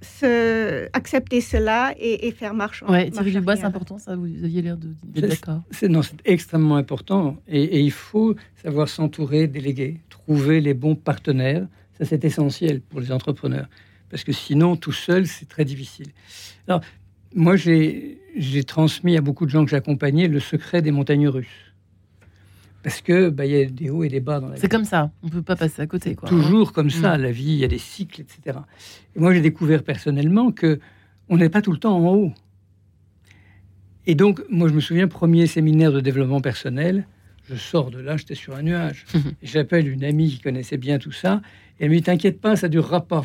se, accepter cela et, faire marche en Oui, Thierry Dubois, c'est important, ça, vous aviez l'air de d'accord. C'est extrêmement important et, et, il faut savoir s'entourer, déléguer, trouver les bons partenaires. Ça, c'est essentiel pour les entrepreneurs. Parce que sinon, tout seul, c'est très difficile. Alors, moi, j'ai transmis à beaucoup de gens que j'accompagnais le secret des montagnes russes. Parce que bah, y a des hauts et des bas dans la vie. C'est comme ça, on ne peut pas passer à côté. Quoi. Toujours comme ça, mm. la vie, il y a des cycles, etc. Et moi, j'ai découvert personnellement que on n'est pas tout le temps en haut. Et donc, moi, je me souviens, premier séminaire de développement personnel, je sors de là, j'étais sur un nuage. J'appelle une amie qui connaissait bien tout ça. Et elle me dit T'inquiète pas, ça durera pas.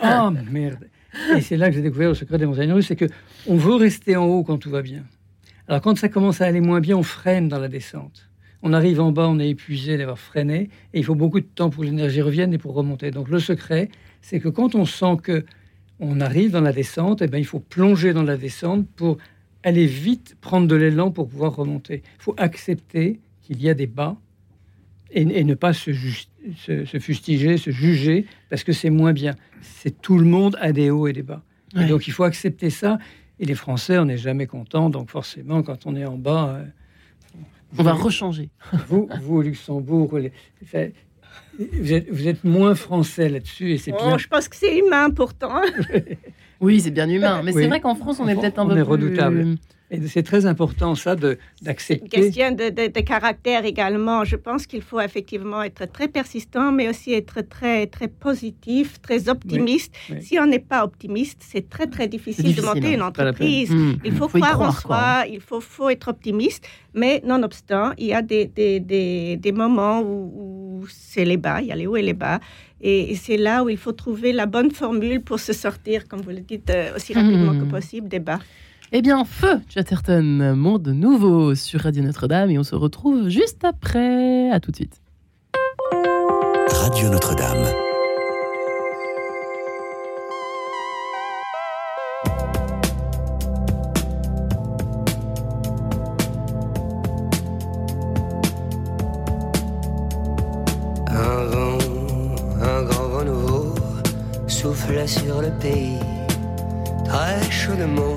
Ah merde Et c'est là que j'ai découvert le secret des montagnes russes c'est que on veut rester en haut quand tout va bien. Alors quand ça commence à aller moins bien, on freine dans la descente. On arrive en bas, on est épuisé d'avoir freiné, et il faut beaucoup de temps pour que l'énergie revienne et pour remonter. Donc le secret, c'est que quand on sent que on arrive dans la descente, et eh ben, il faut plonger dans la descente pour aller vite prendre de l'élan pour pouvoir remonter. Il faut accepter qu'il y a des bas et, ne pas se, se, fustiger, se juger, parce que c'est moins bien. C'est tout le monde a des hauts et des bas. donc il faut accepter ça. Et les Français, on n'est jamais content. Donc forcément, quand on est en bas... Euh, on va rechanger. vous, vous, au Luxembourg, Vous êtes, vous êtes moins français là-dessus et c'est Oh, bien. je pense que c'est humain pourtant. Oui, c'est bien humain. Mais Oui. c'est vrai qu'en France, on est peut-être un on peu est plus... Et c'est très important ça de Une d'accepter. question de, de- de caractère également. Je pense qu'il faut effectivement être très persistant, mais aussi être très, très positif, très optimiste. oui. Si on n'est pas optimiste, c'est très, très difficile, difficile, de monter hein, une entreprise. Hmm. Il faut, croire, en quoi. soi, il faut, faut être optimiste, mais nonobstant, il y a des, des, des, des moments où, où c'est les bas, il y a les hauts et les bas. Et, et c'est là où il faut trouver la bonne formule pour se sortir, comme vous le dites, euh, aussi rapidement Mhm. que possible des bas. Eh bien, feu Chatterton, monde nouveau sur Radio Notre-Dame et on se retrouve juste après. À tout de suite. Radio Notre-Dame. Un vent, un grand vent nouveau soufflait sur le pays, très chaudement.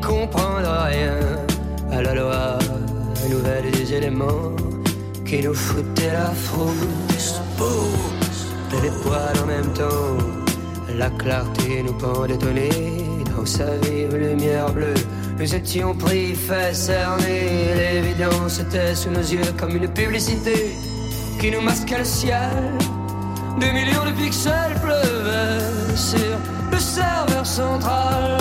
Comprendre rien à la loi nouvelle des éléments qui nous foutaient la frousse. Et les poils en même temps. La clarté nous pendait nez dans sa vive lumière bleue. Nous étions pris, fait cerner. L'évidence était sous nos yeux comme une publicité qui nous masquait le ciel. Des millions de pixels pleuvaient sur le serveur central.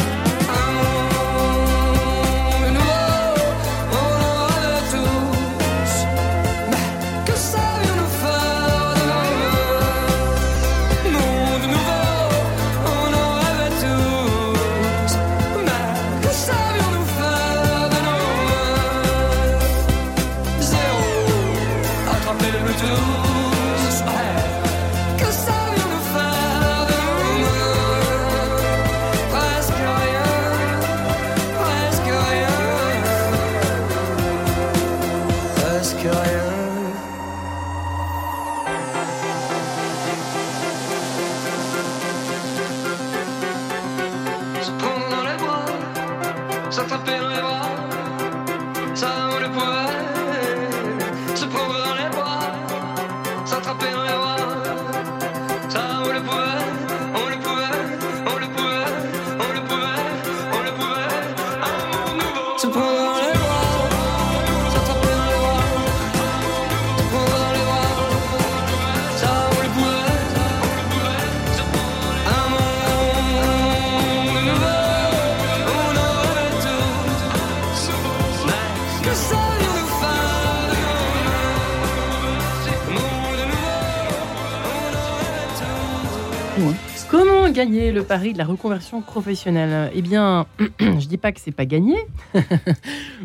Gagner le pari de la reconversion professionnelle Eh bien, je dis pas que c'est pas gagné,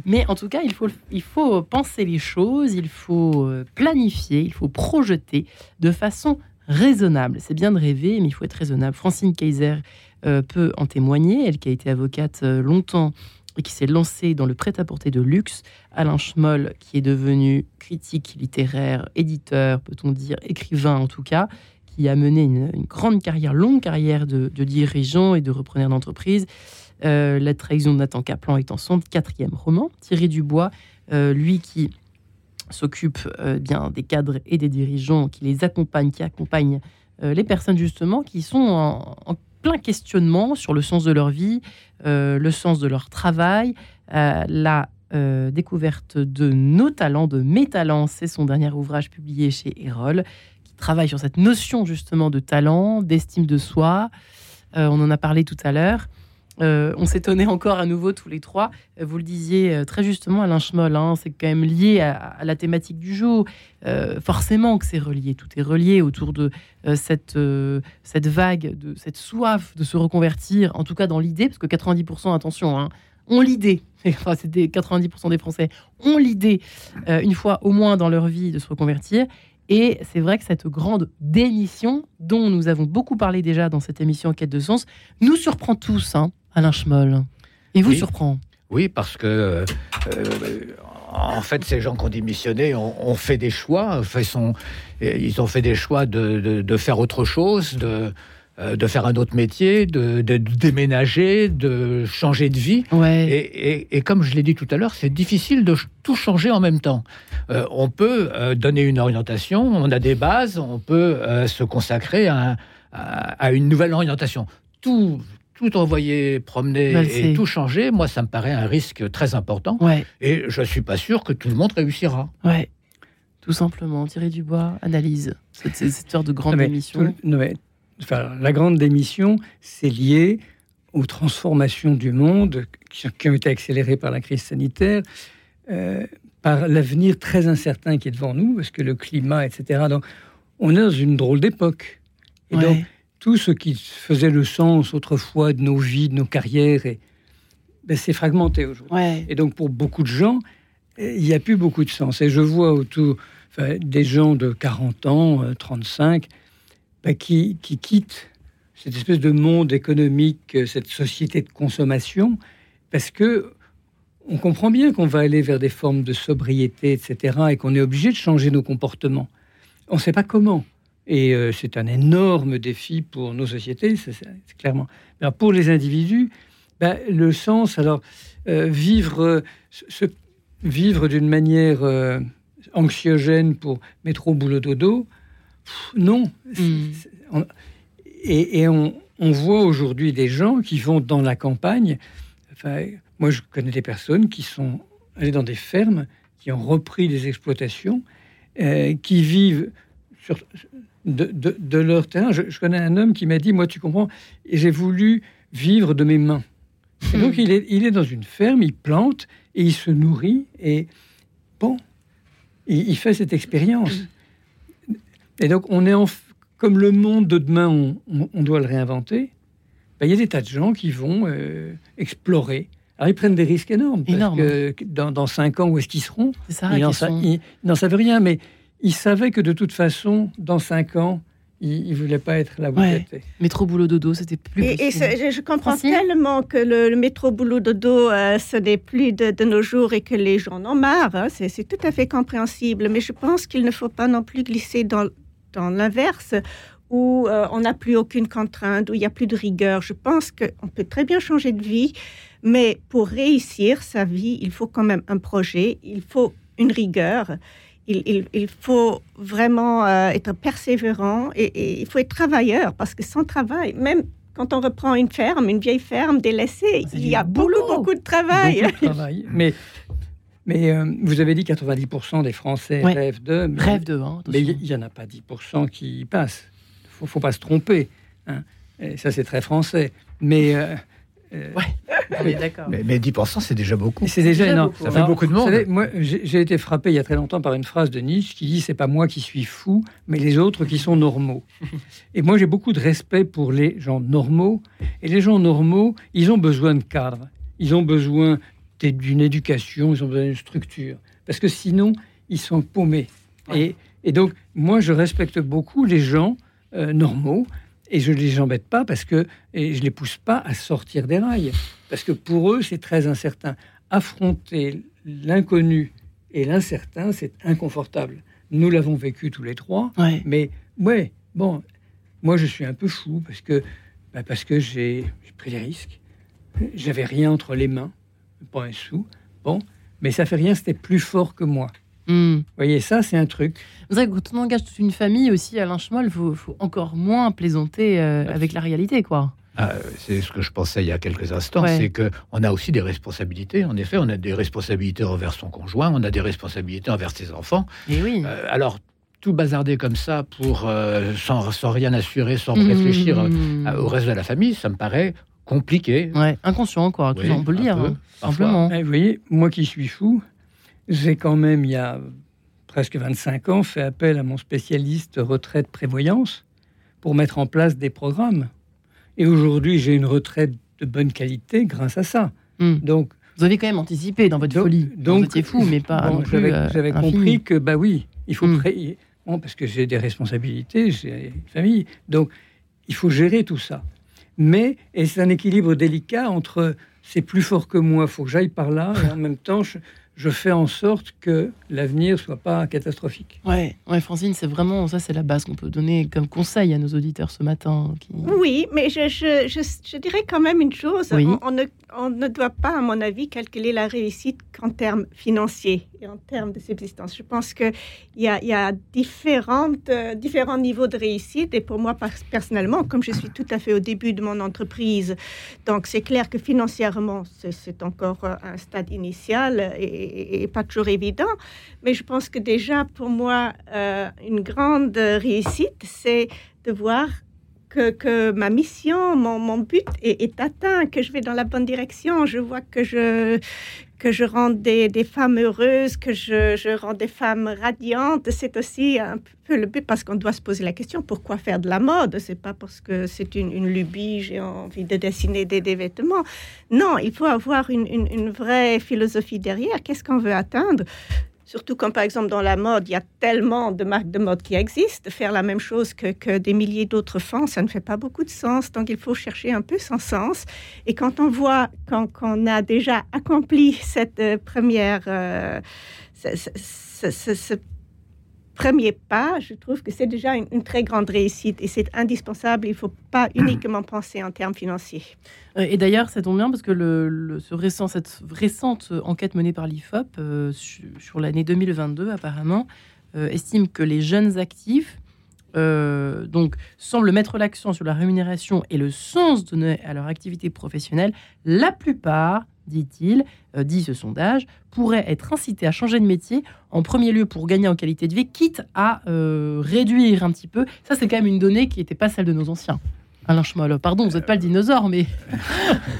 mais en tout cas, il faut, il faut penser les choses, il faut euh, planifier, il faut projeter de façon raisonnable. C'est bien de rêver, mais il faut être raisonnable. Francine Kaiser euh, peut en témoigner, elle qui a été avocate euh, longtemps et qui s'est lancée dans le prêt-à-porter de luxe. Alain Schmoll, qui est devenu critique littéraire, éditeur, peut-on dire, écrivain en tout cas, qui a mené une, grande carrière, longue carrière de, dirigeant et de repreneur d'entreprise. Euh, la trahison de Nathan Kaplan étant son quatrième roman. Thierry Dubois, euh, lui qui s'occupe euh, bien des cadres et des dirigeants, qui les accompagne, qui accompagne les personnes justement qui sont en, en plein questionnement sur le sens de leur vie, le sens de leur travail, la découverte de nos talents, de mes talents. C'est son dernier ouvrage publié chez Erol, travaille sur cette notion justement de talent, d'estime de soi. Euh, on en a parlé tout à l'heure. Euh, on s'étonnait encore à nouveau tous les trois. Euh, Vous le disiez très justement, Alain Schmoll, hein, c'est quand même lié à, la thématique du jour. Forcément que c'est relié, tout est relié autour de cette, cette vague, de cette soif de se reconvertir, en tout cas dans l'idée, parce que 90%, attention, hein, ont l'idée, enfin, des 90% des Français ont l'idée, une fois au moins dans leur vie, de se reconvertir. Et c'est vrai que cette grande démission, dont nous avons beaucoup parlé déjà dans cette émission Quête de sens, nous surprend tous, hein, Alain Schmoll. Et vous Oui. surprend Oui, parce que euh, euh, en fait, ces gens qui ont démissionné ont, fait des choix. Fait son- ils ont fait des choix de, de- de faire autre chose, de, euh, de faire un autre métier, de, de déménager, de changer de vie. Ouais. Et, et- et comme je l'ai dit tout à l'heure, c'est difficile de ch- tout changer en même temps. Euh, on peut euh, donner une orientation, on a des bases, on peut euh, se consacrer à, à- à une nouvelle orientation. Tout, tout envoyer promener Valser. et tout changer, moi, ça me paraît un risque très important. Ouais, Et je suis pas sûr que tout le monde réussira. ouais. Tout simplement, Thierry Dubois, analyse cette, cette histoire de grande Non, mais démission. tout- non, mais, enfin, la grande démission, c'est lié aux transformations du monde qui, ont été accélérées par la crise sanitaire, euh, par l'avenir très incertain qui est devant nous, parce que le climat, etc. Donc, on est dans une drôle d'époque. Et Ouais. donc, tout ce qui faisait le sens autrefois de nos vies, de nos carrières, et, ben, c'est fragmenté aujourd'hui. ouais. Et donc, pour beaucoup de gens, euh, il n'y a plus beaucoup de sens. Et je vois autour enfin, des gens de 40 ans, euh, 35, bah, qui, qui cette espèce de monde économique, euh, cette société de consommation, parce que on comprend bien qu'on va aller vers des formes de sobriété, etc., et qu'on est obligé de changer nos comportements. On ne sait pas comment. Et euh, c'est un énorme défi pour nos sociétés, c'est clairement. Pour les individus, bah, le sens, alors, euh, vivre, se- vivre d'une manière anxiogène pour métro, boulot, dodo, pff, non. Mm. on- et et on, on voit aujourd'hui des gens qui vont dans la campagne. Enfin, moi, je connais des personnes qui sont allées dans des fermes, qui ont repris des exploitations, euh, qui vivent sur, de, de- de leur terrain. Je, je connais un homme qui m'a dit, moi, tu comprends, j'ai voulu vivre de mes mains. Et donc, il est, il est dans une ferme, il plante et il se nourrit. Et bon, il, il fait cette expérience. Et donc, on est en, f- comme le monde de demain, on, on- on doit le réinventer. Ben, il y a des tas de gens qui vont euh, explorer. Alors, ils prennent des risques énormes. Parce Énorme. que dans, dans cinq ans, où est-ce qu'ils seront? C'est ça Ils n'en n'en savent rien, mais ils savaient que de toute façon, dans cinq ans, ils ne voulaient pas être là où Ouais. ils étaient. Métro boulot dodo, c'était plus Et, et je, je comprends Francine tellement que le, le métro boulot dodo, euh, ce n'est plus de, de nos jours et que les gens en ont marre. hein. C'est tout à fait compréhensible. Mais je pense qu'il ne faut pas non plus glisser dans, dans l'inverse où euh, on n'a plus aucune contrainte, où il n'y a plus de rigueur. Je pense qu'on peut très bien changer de vie, mais pour réussir sa vie, il faut quand même un projet, il faut une rigueur. Il, il- il faut vraiment euh, être persévérant et, et il faut être travailleur parce que sans travail, même quand on reprend une ferme, une vieille ferme délaissée, il y a beaucoup, beaucoup de travail. Beaucoup de travail. Mais, mais euh, vous avez dit 90% des Français Ouais. rêvent de. Mais, Rêve de. Hein, Mais il n'y en a pas 10% qui y passent. Il faut, faut pas se tromper. hein. Et ça, c'est très français. Mais euh, euh, Ouais. On est d'accord. Mais, mais 10%, c'est déjà beaucoup. c'est déjà déjà énorme. beaucoup, Ça fait beaucoup de vous monde. savez, moi, j'ai été frappé il y a très longtemps par une phrase de Nietzsche qui dit c'est pas moi qui suis fou, mais les autres qui sont normaux. Et moi, j'ai beaucoup de respect pour les gens normaux. Et les gens normaux, ils ont besoin de cadre. Ils ont besoin d'une éducation, ils ont besoin d'une structure. Parce que sinon, ils sont paumés. Et, et donc, moi, je respecte beaucoup les gens euh, normaux. Et je ne les embête pas parce que et je les pousse pas à sortir des rails. Parce que pour eux, c'est très incertain. Affronter l'inconnu et l'incertain, c'est inconfortable. Nous l'avons vécu tous les trois. Ouais. Mais ouais, bon, moi je suis un peu fou parce que, bah, parce que j'ai pris des risques. J'avais rien entre les mains, pas un sou. Bon, mais ça fait rien, c'était plus fort que moi. Hmm. Vous voyez, ça c'est un truc. C'est vrai que quand on engage toute une famille aussi, Alain Schmoll, il faut, faut encore moins plaisanter euh, avec la réalité, quoi. Ah, c'est ce que je pensais il y a quelques instants, Ouais. c'est que on a aussi des responsabilités. En effet, on a des responsabilités envers son conjoint, on a des responsabilités envers ses enfants. Et oui. Euh, alors, tout bazarder comme ça pour euh, sans, sans rien assurer, sans Mmh. réfléchir euh, au reste de la famille, ça me paraît compliqué. Ouais, inconscient, quoi. Oui, on peut le dire, peu, hein, simplement. Eh, vous voyez, moi qui suis fou, j'ai quand même, il y a presque 25 ans, fait appel à mon spécialiste retraite prévoyance pour mettre en place des programmes. Et aujourd'hui, j'ai une retraite de bonne qualité grâce à ça. Hmm. Donc, Vous avez quand même anticipé dans votre donc- folie. donc- vous étiez fou, mais pas bon, non plus, j'avais euh, compris que, bah oui, il faut bon, parce que j'ai des responsabilités, j'ai une famille. Donc, il faut gérer tout ça. Mais, c'est un équilibre délicat entre c'est plus fort que moi, faut que j'aille par là, et en même temps, je, je fais en sorte que l'avenir soit pas catastrophique. Ouais, ouais, Francine, c'est vraiment ça, c'est la base qu'on peut donner comme conseil à nos auditeurs ce matin. Qui... Oui, mais je, je, je, je dirais quand même une chose. Oui. On, on ne, on ne doit pas, à mon avis, calculer la réussite qu'en termes financiers et en termes de subsistance. Je pense qu'il y a, il y a différentes, euh, différents niveaux de réussite. Et pour moi, personnellement, comme je suis tout à fait au début de mon entreprise, donc c'est clair que financièrement, c'est- c'est encore euh, un stade initial et, et- pas toujours évident. Mais je pense que déjà, pour moi, euh, une grande réussite, c'est de voir que, ma mission, mon, but est atteint, que je vais dans la bonne direction. Je vois que je, que je rends des, femmes heureuses, que je, je rends des femmes radiantes. C'est aussi un peu le but parce qu'on doit se poser la question pourquoi faire de la mode? C'est pas parce que c'est une, lubie, j'ai envie de dessiner des, vêtements. Non, il faut avoir une- une vraie philosophie derrière. Qu'est-ce qu'on veut atteindre? Surtout quand, par exemple, dans la mode, il y a tellement de marques de mode qui existent. Faire la même chose que, des milliers d'autres font, ça ne fait pas beaucoup de sens. Donc, il faut chercher un peu son sens. Et quand on voit quand- qu'on a déjà accompli cette euh, première, euh, premier pas, je trouve que c'est déjà une, très grande réussite. Et c'est indispensable. Il ne faut pas uniquement penser en termes financiers. Euh, Et d'ailleurs, ça tombe bien parce que ce récent, cette récente enquête menée par l'IFOP euh, su- sur l'année 2022, apparemment, euh, estime que les jeunes actifs euh, donc, semblent mettre l'accent sur la rémunération et le sens donné à leur activité professionnelle. La plupart, dit-il, euh, dit ce sondage, pourraient être incités à changer de métier en premier lieu pour gagner en qualité de vie, quitte à euh, réduire un petit peu. Ça, c'est quand même une donnée qui n'était pas celle de nos anciens. Alain Schmoll, pardon, vous n'êtes pas le dinosaure, mais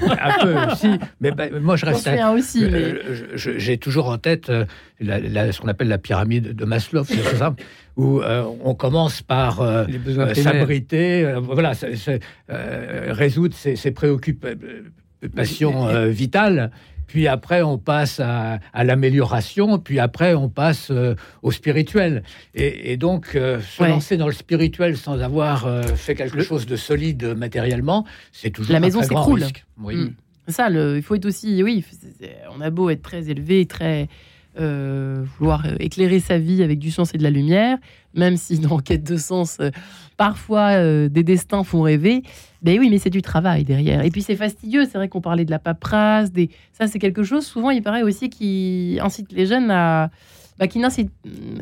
Un peu aussi, mais bah, moi je reste. un aussi. Euh, Mais... J'ai toujours en tête euh, la- la- ce qu'on appelle la pyramide de Maslow, c'est ça, où euh, on commence par euh, Les besoins euh, primaires. s'abriter, euh, voilà, euh, résoudre ses, ses préoccupations euh, vitales. Puis après, on passe à, à l'amélioration. Puis après, on passe euh, au spirituel. Et, et donc, euh, se Ouais. lancer dans le spirituel sans avoir euh, fait quelque chose de solide matériellement, c'est toujours La un maison s'écroule. Oui. Mm. C'est ça, le- il faut être aussi, oui, on a beau être très élevé, très euh, vouloir éclairer sa vie avec du sens et de la lumière, même si dans quête de sens, euh, parfois euh, des destins font rêver. Ben oui, mais c'est du travail derrière. Et puis c'est fastidieux. C'est vrai qu'on parlait de la paperasse, des... ça c'est quelque chose. Souvent, il paraît aussi qui incite les jeunes à, bah, qui, n'incite-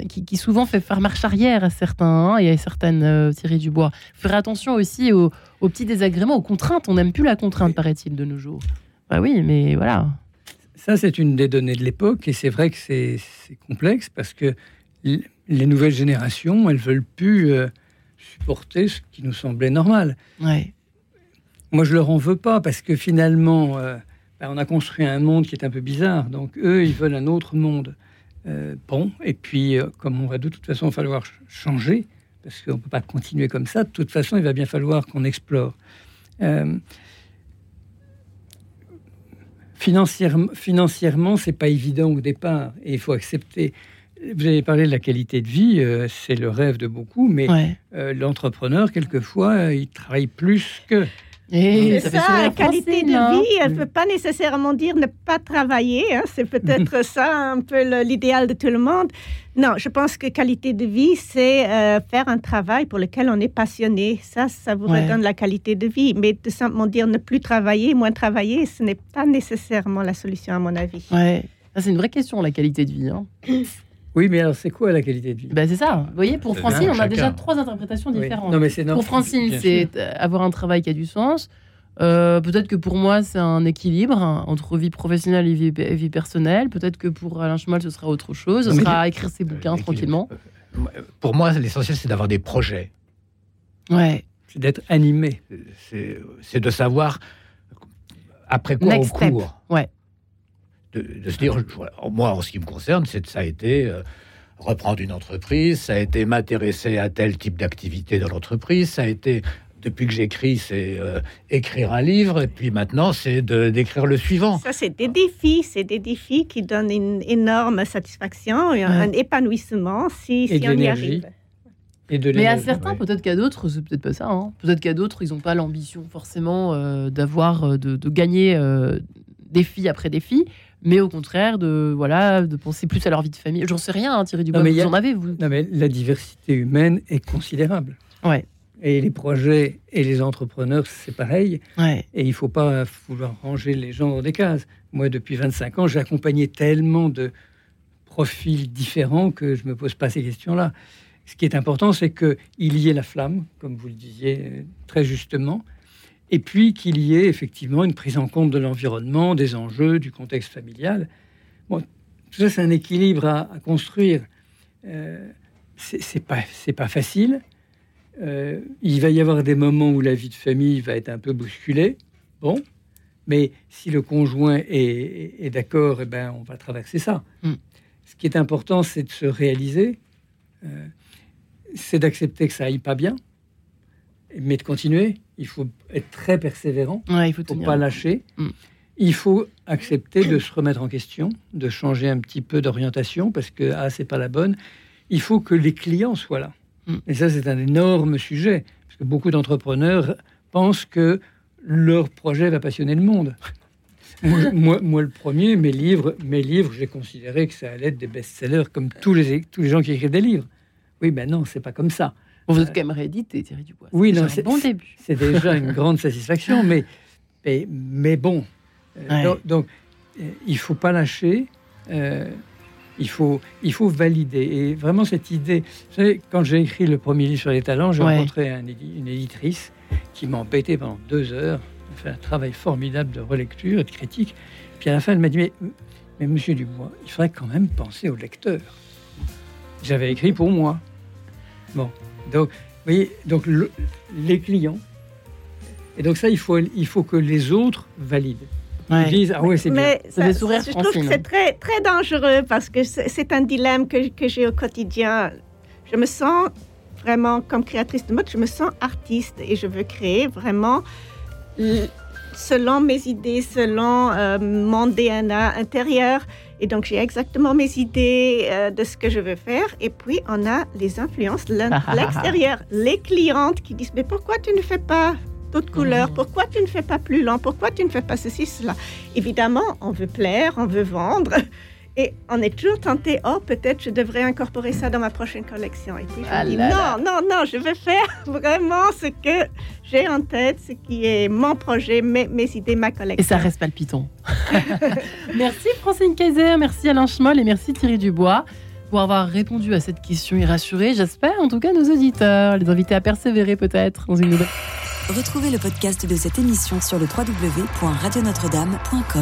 qui, qui souvent fait faire marche arrière à certains hein, et à certaines euh, tirées du bois. Faire attention aussi aux, aux petits désagréments, aux contraintes. On n'aime plus la contrainte, paraît-il, de nos jours. Bah oui, mais voilà. Ça, c'est une des données de l'époque, et c'est vrai que c'est complexe parce que les nouvelles générations, elles veulent plus euh, supporter ce qui nous semblait normal. Ouais. Moi, je leur en veux pas parce que finalement, euh, ben, on a construit un monde qui est un peu bizarre. Donc, eux, ils veulent un autre monde. Euh, bon, et puis, euh, comme on va de toute façon falloir ch- changer, parce qu'on ne peut pas continuer comme ça, de toute façon, il va bien falloir qu'on explore. Financièrement, financièrement, c'est pas évident au départ, et il faut accepter. Vous avez parlé de la qualité de vie, euh, c'est le rêve de beaucoup, mais Ouais. euh, l'entrepreneur, quelquefois, euh, il travaille plus que. Et ça, la qualité de vie, elle ne peut pas nécessairement dire ne pas travailler. hein. C'est peut-être ça un peu l'idéal de tout le monde. Non, je pense que qualité de vie, c'est euh, faire un travail pour lequel on est passionné. Ça, ça vous Ouais. redonne la qualité de vie. Mais de simplement dire ne plus travailler, moins travailler, ce n'est pas nécessairement la solution à mon avis. Ouais. Ça, c'est une vraie question, la qualité de vie. hein. Oui, mais alors c'est quoi la qualité de vie? Ben, c'est ça. Vous voyez, pour Francine, bien, on a chacun. déjà trois interprétations Oui. différentes. Non, mais c'est non- Pour Francine, c'est euh, avoir un travail qui a du sens. Euh, peut-être que pour moi, c'est un équilibre hein, entre vie professionnelle et vie, et vie personnelle. Peut-être que pour Alain Schmal, ce sera autre chose. Ce sera écrire ses bouquins l'équilibre. tranquillement. Pour moi, l'essentiel, c'est d'avoir des projets. Ouais. C'est d'être animé. C'est c'est de savoir après quoi Next on step. court. Ouais. De, de se dire, moi, en ce qui me concerne, c'est ça a été euh, reprendre une entreprise, ça a été m'intéresser à tel type d'activité dans l'entreprise, ça a été depuis que j'écris, c'est euh, écrire un livre, et puis maintenant, c'est d'écrire le suivant. Ça, c'est des défis. C'est des défis qui donnent une énorme satisfaction et un, un épanouissement si, Et si on y arrive. Et de Mais à certains, peut-être qu'à d'autres, c'est peut-être pas ça. hein. Peut-être qu'à d'autres, ils n'ont pas l'ambition forcément euh, d'avoir, de, de gagner euh, défi après défi, mais au contraire de voilà, de penser plus à leur vie de famille. J'en sais rien, hein, Thierry Dubois. Non, mais vous il y a- en avez vous Non, mais la diversité humaine est considérable. Ouais. Et les projets et les entrepreneurs, c'est pareil. Ouais. Et il ne faut pas vouloir ranger les gens dans des cases. Moi, depuis 25 ans, j'ai accompagné tellement de profils différents que je ne me pose pas ces questions-là. Ce qui est important, c'est qu'il y ait la flamme, comme vous le disiez euh, très justement, et puis qu'il y ait effectivement une prise en compte de l'environnement, des enjeux, du contexte familial. Bon, tout ça, c'est un équilibre à, à construire. Euh, c'est pas, facile. Euh, il va y avoir des moments où la vie de famille va être un peu bousculée. Bon, mais si le conjoint est, est- est d'accord, eh ben, on va traverser ça. Mm. Ce qui est important, c'est de se réaliser, euh, c'est d'accepter que ça aille pas bien, mais de continuer. Il faut être très persévérant, Ouais, il faut faut pas lâcher. Mm. Il faut accepter de se remettre en question, de changer un petit peu d'orientation parce que ah c'est pas la bonne. Il faut que les clients soient là. Mm. Et ça c'est un énorme sujet parce que beaucoup d'entrepreneurs pensent que leur projet va passionner le monde. moi, moi, moi, le premier, mes livres, mes livres, j'ai considéré que ça allait être des best-sellers comme tous les tous les gens qui écrivent des livres. Oui, ben non, c'est pas comme ça. Vous êtes quand même réédité, Thierry Dubois. Oui, C'est non, déjà un bon début. C'est déjà une grande satisfaction, mais, mais, mais bon. Euh, Ouais. Donc, donc, euh, il faut pas lâcher. euh, il faut, il faut valider. Et vraiment, cette idée. Vous savez, quand j'ai écrit le premier livre sur les talents, j'ai Ouais. rencontré un une éditrice qui m'a embêté pendant deux heures. Elle a fait un travail formidable de relecture et de critique. Puis à la fin, elle m'a dit Mais, mais monsieur Dubois, il faudrait quand même penser au lecteur. J'avais écrit pour moi. Bon, donc, vous voyez, donc le- les clients. Et donc ça, il faut, il faut que les autres valident. Ouais. Ils disent, ah ouais, c'est bien. Ça fait sourire, je trouve que c'est très, très dangereux parce que c'est un dilemme que, que j'ai au quotidien. Je me sens vraiment, comme créatrice de mode, je me sens artiste et je veux créer vraiment selon mes idées, selon euh, mon DNA intérieur. Et donc, j'ai exactement mes idées euh, de ce que je veux faire. Et puis, on a les influences de l'extérieur. les clientes qui disent, mais pourquoi tu ne fais pas d'autres couleurs? Mhm. Pourquoi tu ne fais pas plus lent? Pourquoi tu ne fais pas ceci, cela? Évidemment, on veut plaire, on veut vendre. Et on est toujours tenté, oh, peut-être je devrais incorporer ça dans ma prochaine collection. Et puis je Ah dis, là non, là. non, non, je vais faire vraiment ce que j'ai en tête, ce qui est mon projet, mes, mes idées, ma collection. Et ça reste palpitant. merci Francine Kaiser, merci Alain Schmoll et merci Thierry Dubois pour avoir répondu à cette question et rassuré, j'espère, en tout cas nos auditeurs, les inviter à persévérer peut-être dans une nouvelle. Retrouvez le podcast de cette émission sur le www.radionotre-dame.com.